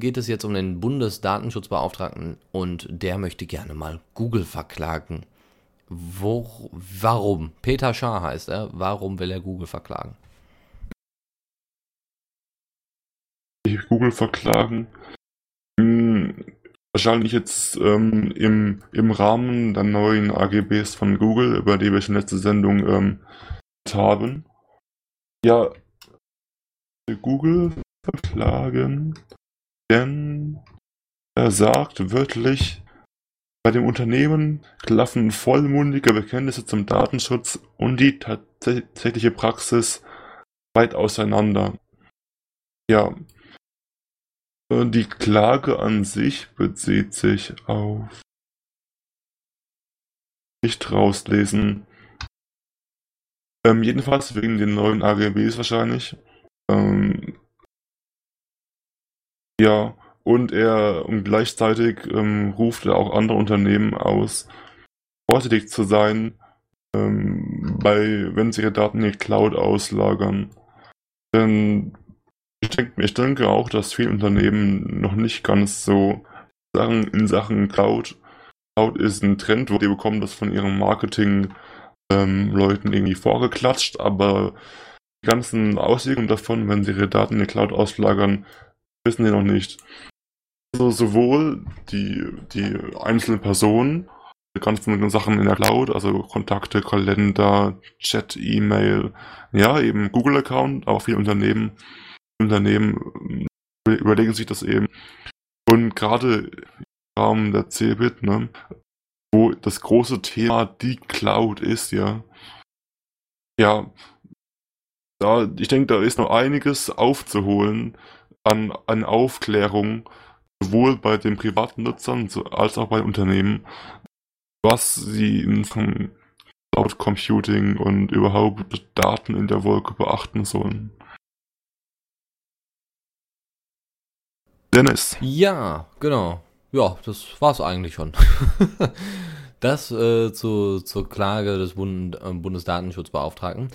geht es jetzt um den Bundesdatenschutzbeauftragten und der möchte gerne mal Google verklagen. Wo, warum? Peter Schaar heißt er. Warum will er Google verklagen? Google verklagen. Hm, wahrscheinlich jetzt ähm, im, im Rahmen der neuen AGBs von Google, über die wir schon letzte Sendung ähm, haben. Ja, Google verklagen, denn er sagt wörtlich, bei dem Unternehmen klaffen vollmundige Bekenntnisse zum Datenschutz und die tatsächliche Praxis weit auseinander. Ja, die Klage an sich bezieht sich auf nicht rauslesen. Ähm, jedenfalls wegen den neuen AGBs wahrscheinlich. Ähm, ja, und er und gleichzeitig ähm, ruft er auch andere Unternehmen aus, vorsichtig zu sein, ähm, bei, wenn sie ihre Daten in die Cloud auslagern. Denn ich denke, ich denke auch, dass viele Unternehmen noch nicht ganz so Sachen in Sachen Cloud. Cloud ist ein Trend, wo die bekommen das von ihren Marketing ähm, irgendwie vorgeklatscht, aber ganzen Auswirkungen davon, wenn sie ihre Daten in die Cloud auslagern, wissen sie noch nicht. Also sowohl die, die einzelnen Personen, die ganzen Sachen in der Cloud, also Kontakte, Kalender, Chat, E-Mail, ja, eben Google-Account, aber viele Unternehmen, Unternehmen überlegen sich das eben. Und gerade im Rahmen der CeBIT, ne, wo das große Thema die Cloud ist, ja. Ja, da, ich denke, da ist noch einiges aufzuholen an, an Aufklärung, sowohl bei den privaten Nutzern als auch bei Unternehmen, was sie in Cloud Computing und überhaupt Daten in der Wolke beachten sollen. Dennis. Ja, genau. Ja, das war's eigentlich schon. (laughs) das äh, zu, zur Klage des Bund, äh, Bundesdatenschutzbeauftragten.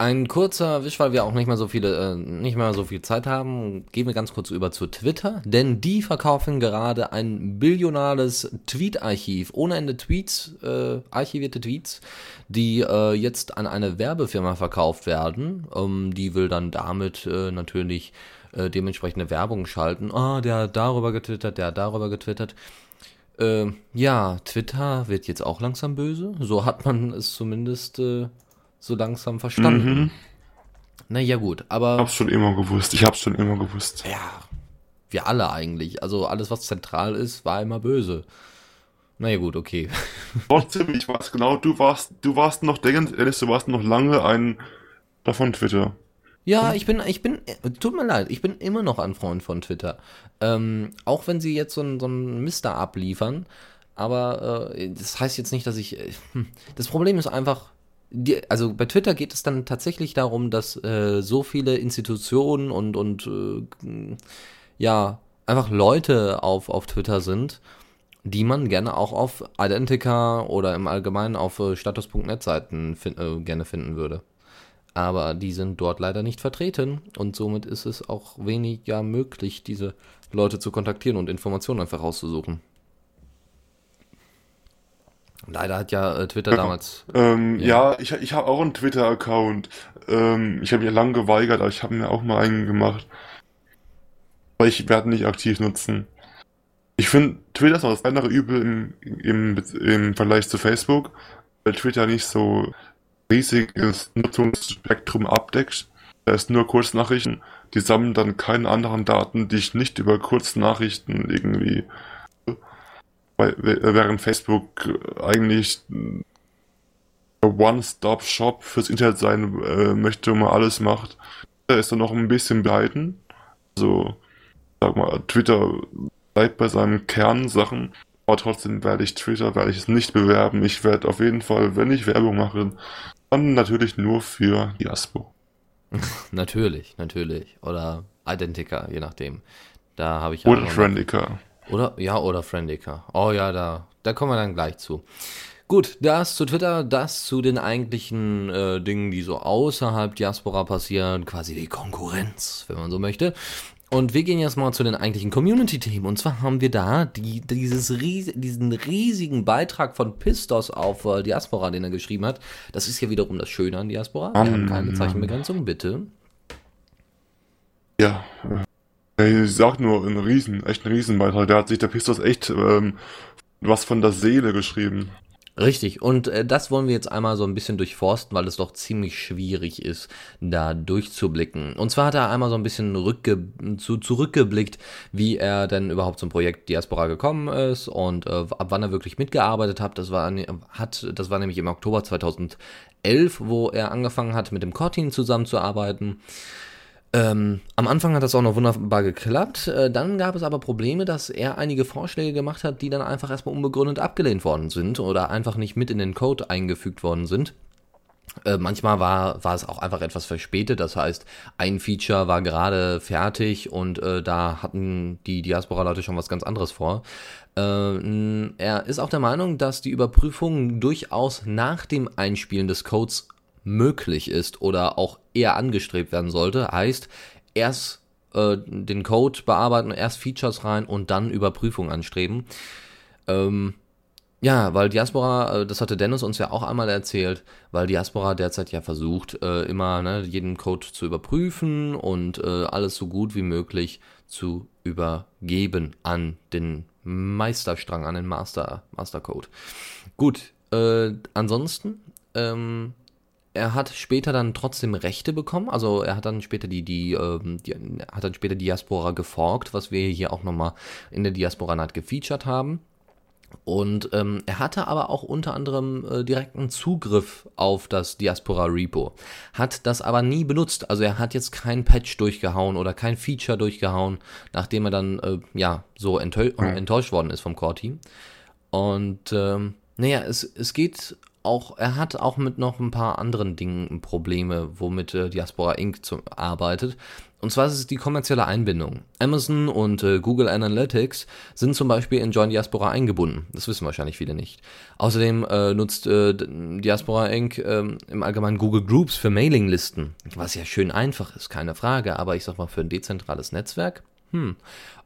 Ein kurzer Wisch, weil wir auch nicht mehr so viele, äh, nicht mehr so viel Zeit haben, gehen wir ganz kurz über zu Twitter, denn die verkaufen gerade ein billionales Tweet-Archiv, ohne Ende Tweets, äh, archivierte Tweets, die äh, jetzt an eine Werbefirma verkauft werden. Ähm, die will dann damit äh, natürlich äh, dementsprechende Werbung schalten. Ah, der hat darüber getwittert, der hat darüber getwittert. Äh, ja, Twitter wird jetzt auch langsam böse. So hat man es zumindest äh, so langsam verstanden. Mhm. Naja, gut, Ich aber hab's schon immer gewusst. Ich hab's schon immer gewusst. ja, wir alle eigentlich. Also alles, was zentral ist, war immer böse. Naja, gut, okay. (laughs) Trotzdem, ich weiß genau, du warst, du warst noch, Dennis, du warst noch lange ein davon Twitter. Ja, ich bin, ich bin, tut mir leid, ich bin immer noch ein Freund von Twitter. Ähm, auch wenn sie jetzt so ein, so ein Mister abliefern, aber äh, das heißt jetzt nicht, dass ich. Äh, (laughs) das Problem ist einfach, die, also bei Twitter geht es dann tatsächlich darum, dass äh, so viele Institutionen und, und äh, ja, einfach Leute auf, auf Twitter sind, die man gerne auch auf Identica oder im Allgemeinen auf äh, status.net Seiten fin äh, gerne finden würde. Aber die sind dort leider nicht vertreten und somit ist es auch weniger möglich, diese Leute zu kontaktieren und Informationen einfach rauszusuchen. Leider hat ja äh, Twitter Ja. damals. Ähm, Ja. ja. ich, ich habe auch einen Twitter-Account. Ähm, ich habe mich lange geweigert, aber ich habe mir auch mal einen gemacht. Aber ich werde nicht aktiv nutzen. Ich finde, Twitter ist noch das kleinere Übel im, im, im Vergleich zu Facebook, weil Twitter nicht so riesiges Nutzungsspektrum abdeckt. Da ist nur Kurznachrichten. Die sammeln dann keine anderen Daten, die ich nicht über Kurznachrichten irgendwie. Weil, während Facebook eigentlich One-Stop-Shop fürs Internet sein äh, möchte, wo man alles macht. Da ist dann noch ein bisschen behalten. Also, sag mal, Twitter bleibt bei seinen Kernsachen. Aber trotzdem werde ich Twitter, werde ich es nicht bewerben. Ich werde auf jeden Fall, wenn ich Werbung mache, dann natürlich nur für Jaspo. (laughs) Natürlich, natürlich. Oder Identica, je nachdem. Da habe ich Oder Friendica. Oder, ja, oder Friendica. Oh ja, da, da kommen wir dann gleich zu. Gut, das zu Twitter, das zu den eigentlichen äh, Dingen, die so außerhalb Diaspora passieren, quasi die Konkurrenz, wenn man so möchte. Und wir gehen jetzt mal zu den eigentlichen Community-Themen. Und zwar haben wir da die, dieses ries diesen riesigen Beitrag von Pistos auf äh, Diaspora, den er geschrieben hat. Das ist ja wiederum das Schöne an Diaspora. Wir haben keine Zeichenbegrenzung, bitte. Ja, ich sag nur, ein Riesen, echt ein Riesenbeitrag. Da hat sich der Pistos echt ähm, was von der Seele geschrieben. Richtig, und äh, das wollen wir jetzt einmal so ein bisschen durchforsten, weil es doch ziemlich schwierig ist, da durchzublicken. Und zwar hat er einmal so ein bisschen rückge zu, zurückgeblickt, wie er denn überhaupt zum Projekt Diaspora gekommen ist und äh, ab wann er wirklich mitgearbeitet hat. Das war, hat. das war nämlich im Oktober 2011, wo er angefangen hat, mit dem Cortin zusammenzuarbeiten. Ähm, am Anfang hat das auch noch wunderbar geklappt. Äh, dann gab es aber Probleme, dass er einige Vorschläge gemacht hat, die dann einfach erstmal unbegründet abgelehnt worden sind oder einfach nicht mit in den Code eingefügt worden sind. Äh, manchmal war, war es auch einfach etwas verspätet, das heißt, ein Feature war gerade fertig und äh, da hatten die Diaspora-Leute schon was ganz anderes vor. Äh, n- er ist auch der Meinung, dass die Überprüfung durchaus nach dem Einspielen des Codes möglich ist oder auch eher angestrebt werden sollte. Heißt, erst äh, den Code bearbeiten, erst Features rein und dann Überprüfung anstreben. Ähm, ja, weil Diaspora, äh, das hatte Dennis uns ja auch einmal erzählt, weil Diaspora derzeit ja versucht, äh, immer ne, jeden Code zu überprüfen und äh, alles so gut wie möglich zu übergeben an den Meisterstrang, an den Master, Mastercode. Gut, äh, ansonsten, ähm, er hat später dann trotzdem Rechte bekommen, also er hat dann später die, die, ähm, die hat dann später Diaspora geforkt, was wir hier auch nochmal in der Diaspora Night gefeatured haben. Und ähm, er hatte aber auch unter anderem äh, direkten Zugriff auf das Diaspora Repo, hat das aber nie benutzt. Also er hat jetzt kein Patch durchgehauen oder kein Feature durchgehauen, nachdem er dann äh, ja so enttäu enttäuscht worden ist vom Core-Team. Und ähm, naja, es, es geht auch, er hat auch mit noch ein paar anderen Dingen Probleme, womit äh, Diaspora Inc. Zu, arbeitet. Und zwar ist es die kommerzielle Einbindung. Amazon und äh, Google Analytics sind zum Beispiel in Join Diaspora eingebunden. Das wissen wahrscheinlich viele nicht. Außerdem äh, nutzt äh, Diaspora Inc. Ähm, im Allgemeinen Google Groups für Mailinglisten, was ja schön einfach ist, keine Frage. Aber ich sag mal, für ein dezentrales Netzwerk, hm,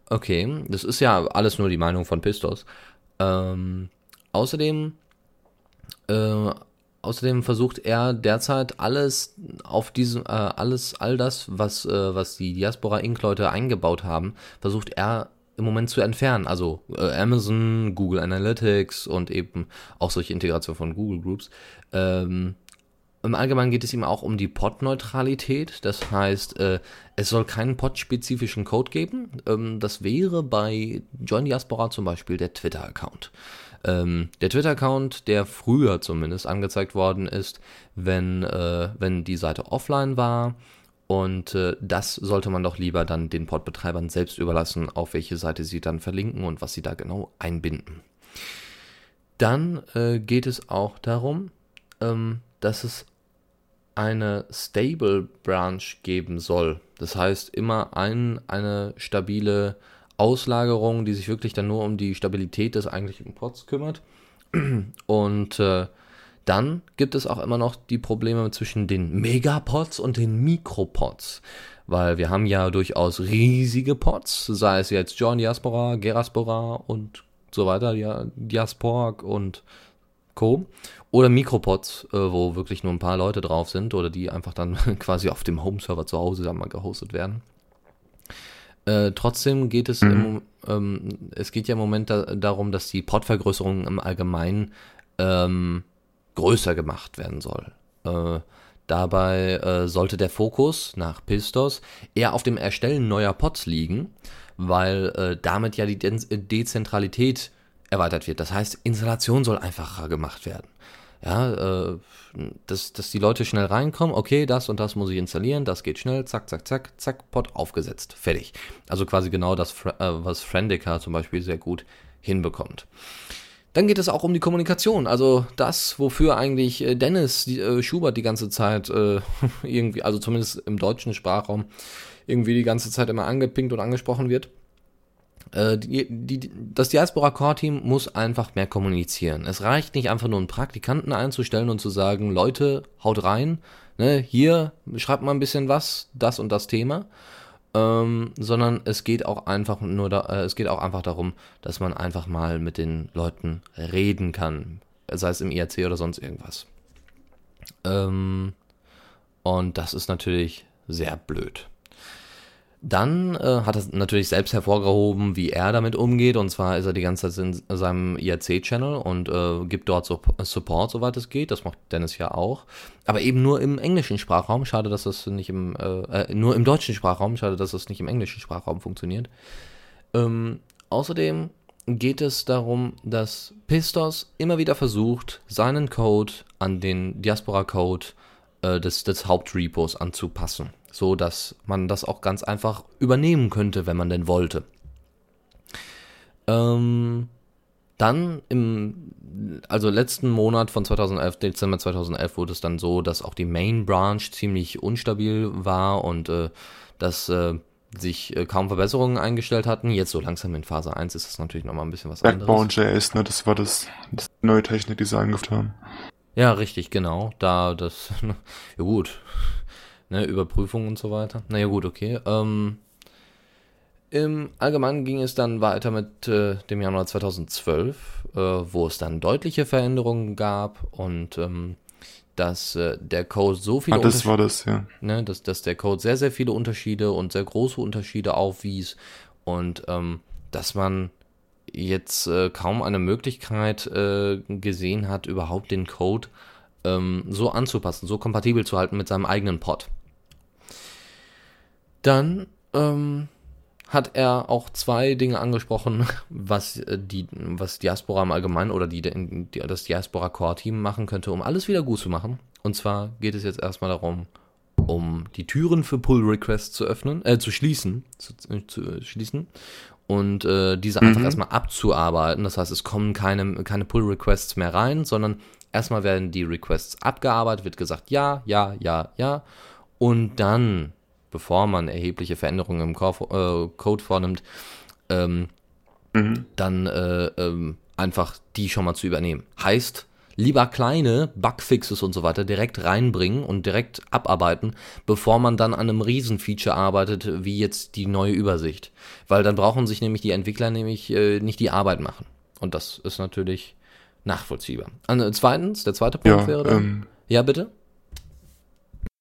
okay, das ist ja alles nur die Meinung von Pistos. Ähm, außerdem äh, außerdem versucht er derzeit alles auf diesem, äh, alles, all das, was, äh, was die Diaspora Inc. Leute eingebaut haben, versucht er im Moment zu entfernen. Also äh, Amazon, Google Analytics und eben auch solche Integration von Google Groups. Ähm, Im Allgemeinen geht es ihm auch um die Pod-Neutralität. Das heißt, äh, es soll keinen Pod-spezifischen Code geben. Ähm, das wäre bei Join Diaspora zum Beispiel der Twitter-Account. Ähm, der Twitter-Account, der früher zumindest angezeigt worden ist, wenn, äh, wenn die Seite offline war. Und äh, das sollte man doch lieber dann den Podbetreibern selbst überlassen, auf welche Seite sie dann verlinken und was sie da genau einbinden. Dann äh, geht es auch darum, ähm, dass es eine Stable Branch geben soll. Das heißt, immer ein, eine stabile Auslagerung, die sich wirklich dann nur um die Stabilität des eigentlichen Pods kümmert. Und äh, dann gibt es auch immer noch die Probleme zwischen den Megapods und den Mikropods. Weil wir haben ja durchaus riesige Pods, sei es jetzt John Diaspora, Geraspora und so weiter, ja, Diasporg und Co. Oder Mikropods, äh, wo wirklich nur ein paar Leute drauf sind oder die einfach dann (laughs) quasi auf dem Home-Server zu Hause mal gehostet werden. Äh, trotzdem geht es, mhm. im, ähm, es geht ja im Moment da, darum, dass die Portvergrößerung im Allgemeinen ähm, größer gemacht werden soll. Äh, dabei äh, sollte der Fokus nach Pistos eher auf dem Erstellen neuer Pods liegen, weil äh, damit ja die De Dezentralität erweitert wird. Das heißt, Installation soll einfacher gemacht werden. Ja, äh, dass, dass die Leute schnell reinkommen, okay, das und das muss ich installieren, das geht schnell, zack, zack, zack, zack, Pod aufgesetzt, fertig. Also quasi genau das, äh, was Friendica zum Beispiel sehr gut hinbekommt. Dann geht es auch um die Kommunikation, also das, wofür eigentlich äh, Dennis äh, Schubert die ganze Zeit (laughs) irgendwie, also zumindest im deutschen Sprachraum, irgendwie die ganze Zeit immer angepinkt und angesprochen wird. Äh, die, die, das Diaspora Core Team muss einfach mehr kommunizieren. Es reicht nicht einfach nur einen Praktikanten einzustellen und zu sagen, Leute, haut rein, ne, hier schreibt mal ein bisschen was, das und das Thema, ähm, sondern es geht auch einfach nur da, äh, es geht auch einfach darum, dass man einfach mal mit den Leuten reden kann, sei es im IRC oder sonst irgendwas. Ähm, und das ist natürlich sehr blöd. Dann äh, hat er natürlich selbst hervorgehoben, wie er damit umgeht. Und zwar ist er die ganze Zeit in seinem IRC-Channel und äh, gibt dort so Support, soweit es geht. Das macht Dennis ja auch. Aber eben nur im englischen Sprachraum. Schade, dass das nicht im, äh, äh, nur im deutschen Sprachraum. Schade, dass das nicht im englischen Sprachraum funktioniert. Ähm, außerdem geht es darum, dass Pistos immer wieder versucht, seinen Code an den Diaspora-Code äh, des, des Hauptrepos anzupassen so dass man das auch ganz einfach übernehmen könnte, wenn man denn wollte. Ähm, dann im, also letzten Monat von 2011, Dezember 2011, wurde es dann so, dass auch die Main Branch ziemlich unstabil war und äh, dass äh, sich äh, kaum Verbesserungen eingestellt hatten. Jetzt so langsam in Phase 1 ist das natürlich nochmal ein bisschen was anderes. Backbone JS, ne, das war das, das neue Technik, die sie eingeführt haben. Ja, richtig, genau. Da das, (laughs) ja gut, ne, Überprüfung und so weiter. Naja, gut, okay. Ähm, Im Allgemeinen ging es dann weiter mit äh, dem Januar 2012, äh, wo es dann deutliche Veränderungen gab und ähm, dass äh, der Code so viele ah, das war das, ja. Ne, dass, dass der Code sehr, sehr viele Unterschiede und sehr große Unterschiede aufwies und ähm, dass man jetzt äh, kaum eine Möglichkeit äh, gesehen hat, überhaupt den Code ähm, so anzupassen, so kompatibel zu halten mit seinem eigenen Pod. Dann ähm, hat er auch zwei Dinge angesprochen, was äh, die, was Diaspora im Allgemeinen oder die, die das Diaspora Core Team machen könnte, um alles wieder gut zu machen. Und zwar geht es jetzt erstmal darum, um die Türen für Pull Requests zu öffnen, äh, zu schließen, zu, äh, zu schließen und äh, diese mhm. einfach erstmal abzuarbeiten. Das heißt, es kommen keine, keine Pull Requests mehr rein, sondern Erstmal werden die Requests abgearbeitet, wird gesagt, ja, ja, ja, ja. Und dann, bevor man erhebliche Veränderungen im Code vornimmt, ähm, mhm. dann äh, ähm, einfach die schon mal zu übernehmen. Heißt, lieber kleine Bugfixes und so weiter direkt reinbringen und direkt abarbeiten, bevor man dann an einem Riesenfeature arbeitet, wie jetzt die neue Übersicht. Weil dann brauchen sich nämlich die Entwickler nämlich äh, nicht die Arbeit machen. Und das ist natürlich nachvollziehbar. Also, zweitens, der zweite Punkt ja, wäre dann. Ähm, ja, bitte?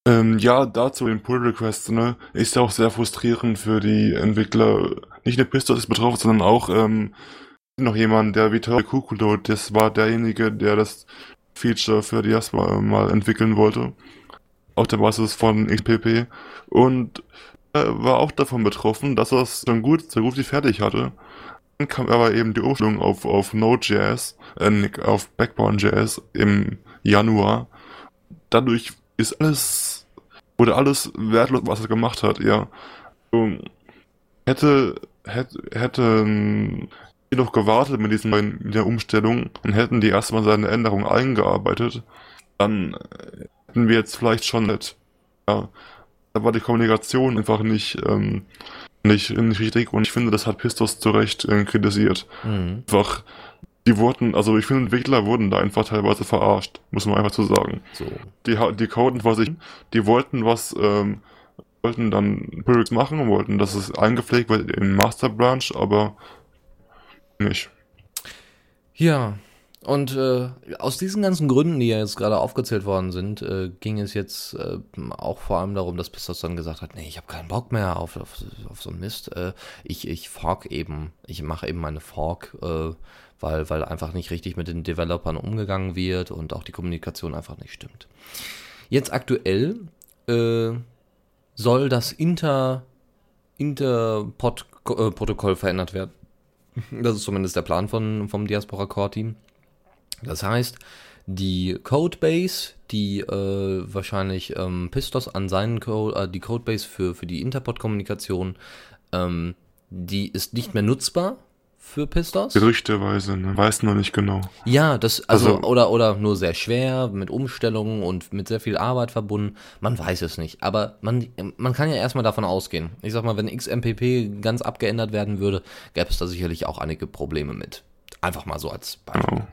Ähm, ja, dazu den Pull Request, ne, ist ja auch sehr frustrierend für die Entwickler. Nicht nur Pistos ist betroffen, sondern auch ähm, noch jemand, der Vittorio Cuculo, das war derjenige, der das Feature für Diaspora mal entwickeln wollte. Auf der Basis von XPP. Und er war auch davon betroffen, dass er es dann gut, so gut wie fertig hatte. Dann kam aber eben die Umstellung auf, auf Node.js, äh, auf Backbone.js im Januar. Dadurch ist alles, wurde alles wertlos, was er gemacht hat, ja. So, hätte, hätte, hätte jedoch gewartet mit, diesem, mit der Umstellung und hätten die erstmal seine Änderungen eingearbeitet, dann hätten wir jetzt vielleicht schon nicht. Ja, da war die Kommunikation einfach nicht, ähm, nicht, nicht richtig und ich finde, das hat Pistos zu Recht äh, kritisiert. Mhm. Einfach, die wurden, also ich finde, Entwickler wurden da einfach teilweise verarscht, muss man einfach so sagen. So. Die, die Coden vor sich, die wollten was, ähm, wollten dann Lyrics machen und wollten, dass es eingepflegt wird in Master Branch, aber nicht. Ja, und äh, aus diesen ganzen Gründen, die ja jetzt gerade aufgezählt worden sind, äh, ging es jetzt äh, auch vor allem darum, dass Pistos dann gesagt hat, nee, ich habe keinen Bock mehr auf, auf, auf so einen Mist. Äh, ich, ich fork eben, ich mache eben meine Fork, äh, weil, weil einfach nicht richtig mit den Developern umgegangen wird und auch die Kommunikation einfach nicht stimmt. Jetzt aktuell äh, soll das Inter, Interpod-Protokoll verändert werden. (laughs) Das ist zumindest der Plan von, vom Diaspora Core Team. Das heißt, die Codebase, die äh, wahrscheinlich ähm, Pistos an seinen Code, äh, die Codebase für, für die Interpod-Kommunikation, ähm, die ist nicht mehr nutzbar für Pistos? Gerüchteweise, ne? weiß noch nicht genau. Ja, das, also, also, oder, oder nur sehr schwer, mit Umstellungen und mit sehr viel Arbeit verbunden. Man weiß es nicht. Aber man, man kann ja erstmal davon ausgehen. Ich sag mal, wenn XMPP ganz abgeändert werden würde, gäbe es da sicherlich auch einige Probleme mit. Einfach mal so als Beispiel. Oh.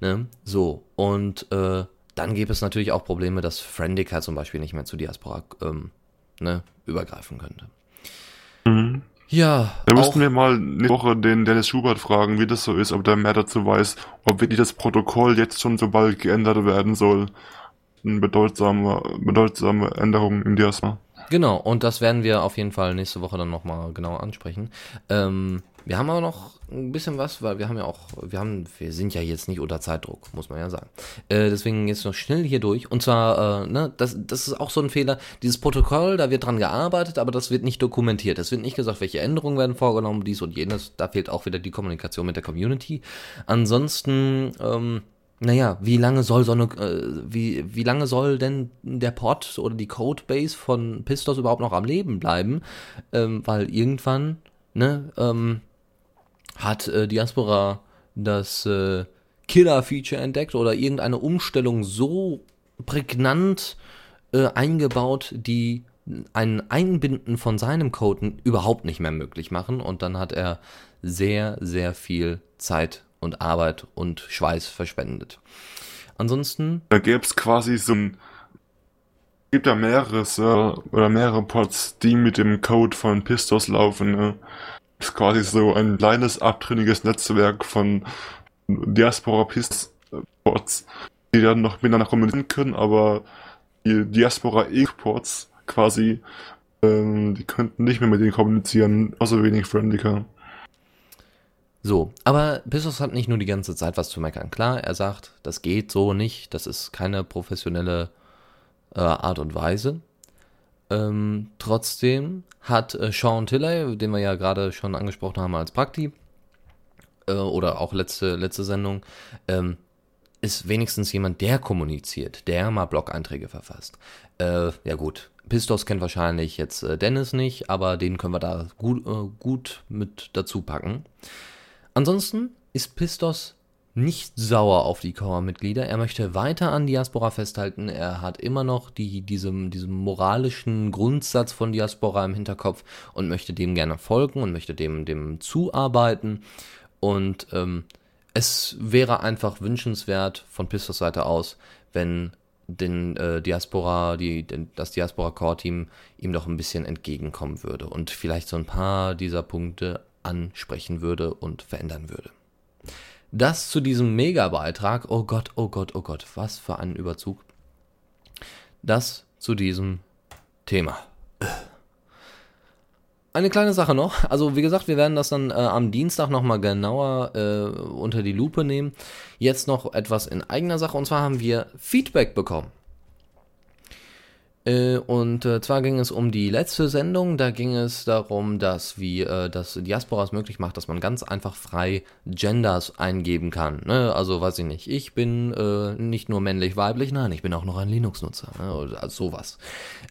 Ne? So, und äh, dann gäbe es natürlich auch Probleme, dass Friendica zum Beispiel nicht mehr zu Diaspora ähm, ne, übergreifen könnte. Mhm. Ja. Da müssten wir mal eine Woche den Dennis Schubert fragen, wie das so ist, ob der mehr dazu weiß, ob wirklich das Protokoll jetzt schon so bald geändert werden soll. Eine bedeutsame, bedeutsame Änderung im Diasma. Genau, und das werden wir auf jeden Fall nächste Woche dann nochmal genauer ansprechen. Ähm, wir haben aber noch ein bisschen was, weil wir haben ja auch, wir haben, wir sind ja jetzt nicht unter Zeitdruck, muss man ja sagen. Äh, deswegen jetzt noch schnell hier durch. Und zwar, äh, ne, das, das ist auch so ein Fehler. Dieses Protokoll, da wird dran gearbeitet, aber das wird nicht dokumentiert. Es wird nicht gesagt, welche Änderungen werden vorgenommen, dies und jenes. Da fehlt auch wieder die Kommunikation mit der Community. Ansonsten, ähm, naja, wie lange soll so eine, äh, wie, wie lange soll denn der Pod oder die Codebase von Pistos überhaupt noch am Leben bleiben? Ähm, weil irgendwann, ne, ähm, hat äh, Diaspora das äh, Killer-Feature entdeckt oder irgendeine Umstellung so prägnant äh, eingebaut, die ein Einbinden von seinem Code überhaupt nicht mehr möglich machen. Und dann hat er sehr, sehr viel Zeit und Arbeit und Schweiß verschwendet. Ansonsten. Da gäbe es quasi so ein. gibt ja mehrere Server oder mehrere Pods, die mit dem Code von Pistos laufen. Ne? Ist quasi so ein kleines abtrünniges Netzwerk von Diaspora-Pods, die dann noch miteinander kommunizieren können, aber die Diaspora-E-Pods quasi, ähm, die könnten nicht mehr mit denen kommunizieren, außer wenig Friendica. So, aber Pissos hat nicht nur die ganze Zeit was zu meckern. Klar, er sagt, das geht so nicht, das ist keine professionelle äh, Art und Weise. Ähm, trotzdem hat äh, Sean Tilley, den wir ja gerade schon angesprochen haben als Prakti, äh, oder auch letzte, letzte Sendung, ähm, ist wenigstens jemand, der kommuniziert, der mal Blog-Einträge verfasst. Äh, ja gut, Pistos kennt wahrscheinlich jetzt äh, Dennis nicht, aber den können wir da gut, äh, gut mit dazu packen. Ansonsten ist Pistos nicht sauer auf die Core-Mitglieder. Er möchte weiter an Diaspora festhalten. Er hat immer noch die, diesem, diesem moralischen Grundsatz von Diaspora im Hinterkopf und möchte dem gerne folgen und möchte dem, dem zuarbeiten. Und ähm, es wäre einfach wünschenswert von Pistos Seite aus, wenn den äh, Diaspora, die, den, das Diaspora Core Team ihm doch ein bisschen entgegenkommen würde und vielleicht so ein paar dieser Punkte ansprechen würde und verändern würde. Das zu diesem Mega-Beitrag. Oh Gott, oh Gott, oh Gott, was für ein Überzug. Das zu diesem Thema. Eine kleine Sache noch. Also wie gesagt, wir werden das dann äh, am Dienstag nochmal genauer äh, unter die Lupe nehmen. Jetzt noch etwas in eigener Sache. Und zwar haben wir Feedback bekommen. Äh, und äh, zwar ging es um die letzte Sendung. Da ging es darum, dass wie äh, Diaspora es möglich macht, dass man ganz einfach frei Genders eingeben kann. Ne? Also weiß ich nicht. Ich bin äh, nicht nur männlich-weiblich, nein, ich bin auch noch ein Linux-Nutzer. Ne? Also sowas.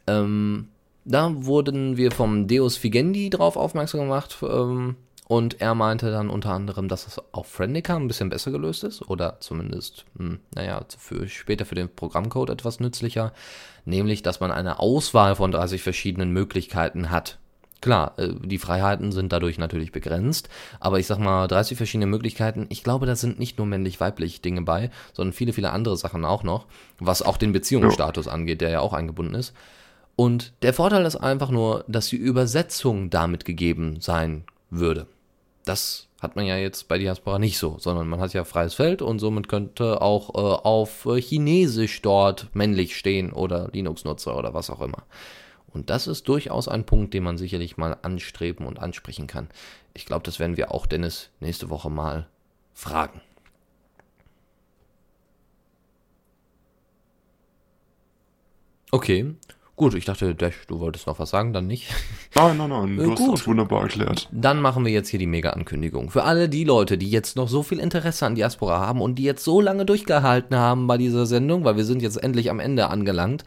Ähm, da wurden wir vom Deus Figendi drauf aufmerksam gemacht. Ähm, und er meinte dann unter anderem, dass es auf Friendica ein bisschen besser gelöst ist oder zumindest, mh, hm, naja, für später für den Programmcode etwas nützlicher, nämlich, dass man eine Auswahl von 30 verschiedenen Möglichkeiten hat. Klar, äh, die Freiheiten sind dadurch natürlich begrenzt, aber ich sag mal, 30 verschiedene Möglichkeiten. Ich glaube, da sind nicht nur männlich-weiblich Dinge bei, sondern viele, viele andere Sachen auch noch, was auch den Beziehungsstatus angeht, der ja auch eingebunden ist. Und der Vorteil ist einfach nur, dass die Übersetzung damit gegeben sein würde. Das hat man ja jetzt bei Diaspora nicht so, sondern man hat ja freies Feld und somit könnte auch äh, auf äh, Chinesisch dort männlich stehen oder Linux-Nutzer oder was auch immer. Und das ist durchaus ein Punkt, den man sicherlich mal anstreben und ansprechen kann. Ich glaube, das werden wir auch Dennis nächste Woche mal fragen. Okay, Gut, ich dachte, du wolltest noch was sagen, dann nicht. (laughs) Nein, nein, nein, du Äh, hast das wunderbar erklärt. Dann machen wir jetzt hier die Mega-Ankündigung. Für alle die Leute, die jetzt noch so viel Interesse an Diaspora haben und die jetzt so lange durchgehalten haben bei dieser Sendung, weil wir sind jetzt endlich am Ende angelangt.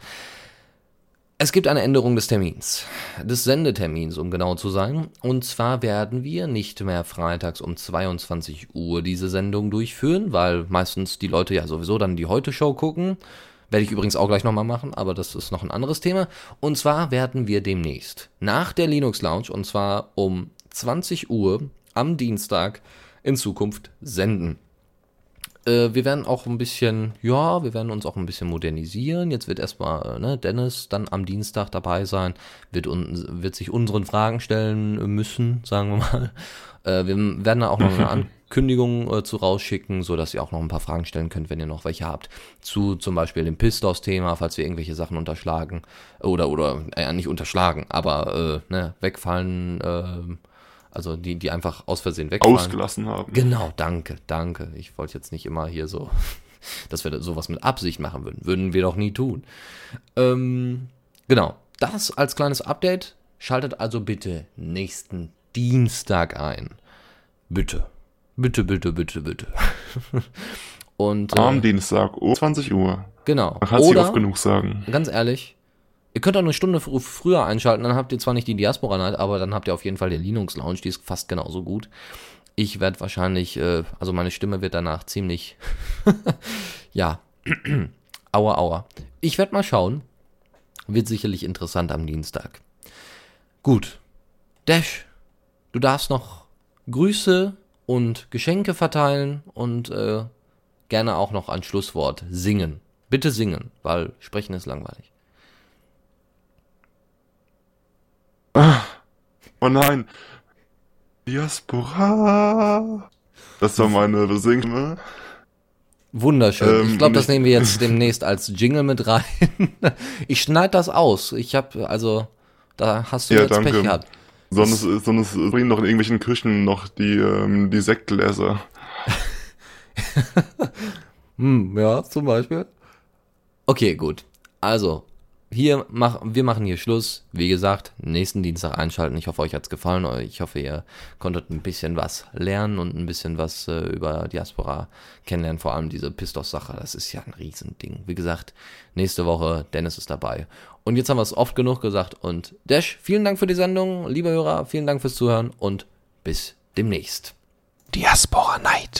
Es gibt eine Änderung des Termins, des Sendetermins, um genau zu sein. Und zwar werden wir nicht mehr freitags um 22 Uhr diese Sendung durchführen, weil meistens die Leute ja sowieso dann die Heute-Show gucken. Werde ich übrigens auch gleich nochmal machen, aber das ist noch ein anderes Thema. Und zwar werden wir demnächst nach der Linux Lounge, und zwar um 20 Uhr am Dienstag in Zukunft senden. Äh, wir werden auch ein bisschen, ja, wir werden uns auch ein bisschen modernisieren. Jetzt wird erstmal äh, ne, Dennis dann am Dienstag dabei sein, wird, un wird sich unseren Fragen stellen müssen, sagen wir mal. Äh, wir werden da auch noch eine (laughs) Ankündigung äh, zu rausschicken, so dass ihr auch noch ein paar Fragen stellen könnt, wenn ihr noch welche habt. Zu zum Beispiel dem Pistos-Thema, falls wir irgendwelche Sachen unterschlagen. Oder, oder, äh, nicht unterschlagen, aber äh, ne, wegfallen, äh, also die, die einfach aus Versehen wegfallen. Ausgelassen haben. Genau, danke, danke. Ich wollte jetzt nicht immer hier so, (laughs) dass wir sowas mit Absicht machen würden. Würden wir doch nie tun. Ähm, genau, das als kleines Update. Schaltet also bitte nächsten Dienstag ein. Bitte. Bitte, bitte, bitte, bitte. (laughs) Und Am äh, Dienstag um 20 Uhr. genau. Man kann es nicht oft genug sagen. ganz ehrlich, ihr könnt auch eine Stunde fr früher einschalten, dann habt ihr zwar nicht die Diaspora Night, aber dann habt ihr auf jeden Fall die Linux Lounge, die ist fast genauso gut. Ich werde wahrscheinlich, äh, also meine Stimme wird danach ziemlich, (laughs) ja, (clears throat) aua, aua. Ich werde mal schauen. Wird sicherlich interessant am Dienstag. Gut. Dash, du darfst noch Grüße und Geschenke verteilen und äh, gerne auch noch ein Schlusswort singen. Bitte singen, weil sprechen ist langweilig. Oh nein. Diaspora. Das war meine Besingstimme. Wunderschön. Ähm, ich glaube, das nehmen wir jetzt demnächst als Jingle mit rein. (laughs) ich schneide das aus. Ich habe, also, da hast du Ja, jetzt Pech danke. gehabt. Sonst, sonst bringen noch in irgendwelchen Küchen noch die, ähm, die Sektgläser. (laughs) Hm, ja, zum Beispiel. Okay, gut. Also, hier mach, wir machen hier Schluss. Wie gesagt, nächsten Dienstag einschalten. Ich hoffe, euch hat's gefallen. Ich hoffe, ihr konntet ein bisschen was lernen und ein bisschen was äh, über Diaspora kennenlernen. Vor allem diese Pistos-Sache. Das ist ja ein Riesending. Wie gesagt, nächste Woche, Dennis ist dabei. Und jetzt haben wir es oft genug gesagt. Und Dash, vielen Dank für die Sendung. Liebe Hörer, vielen Dank fürs Zuhören und bis demnächst. Diaspora Night.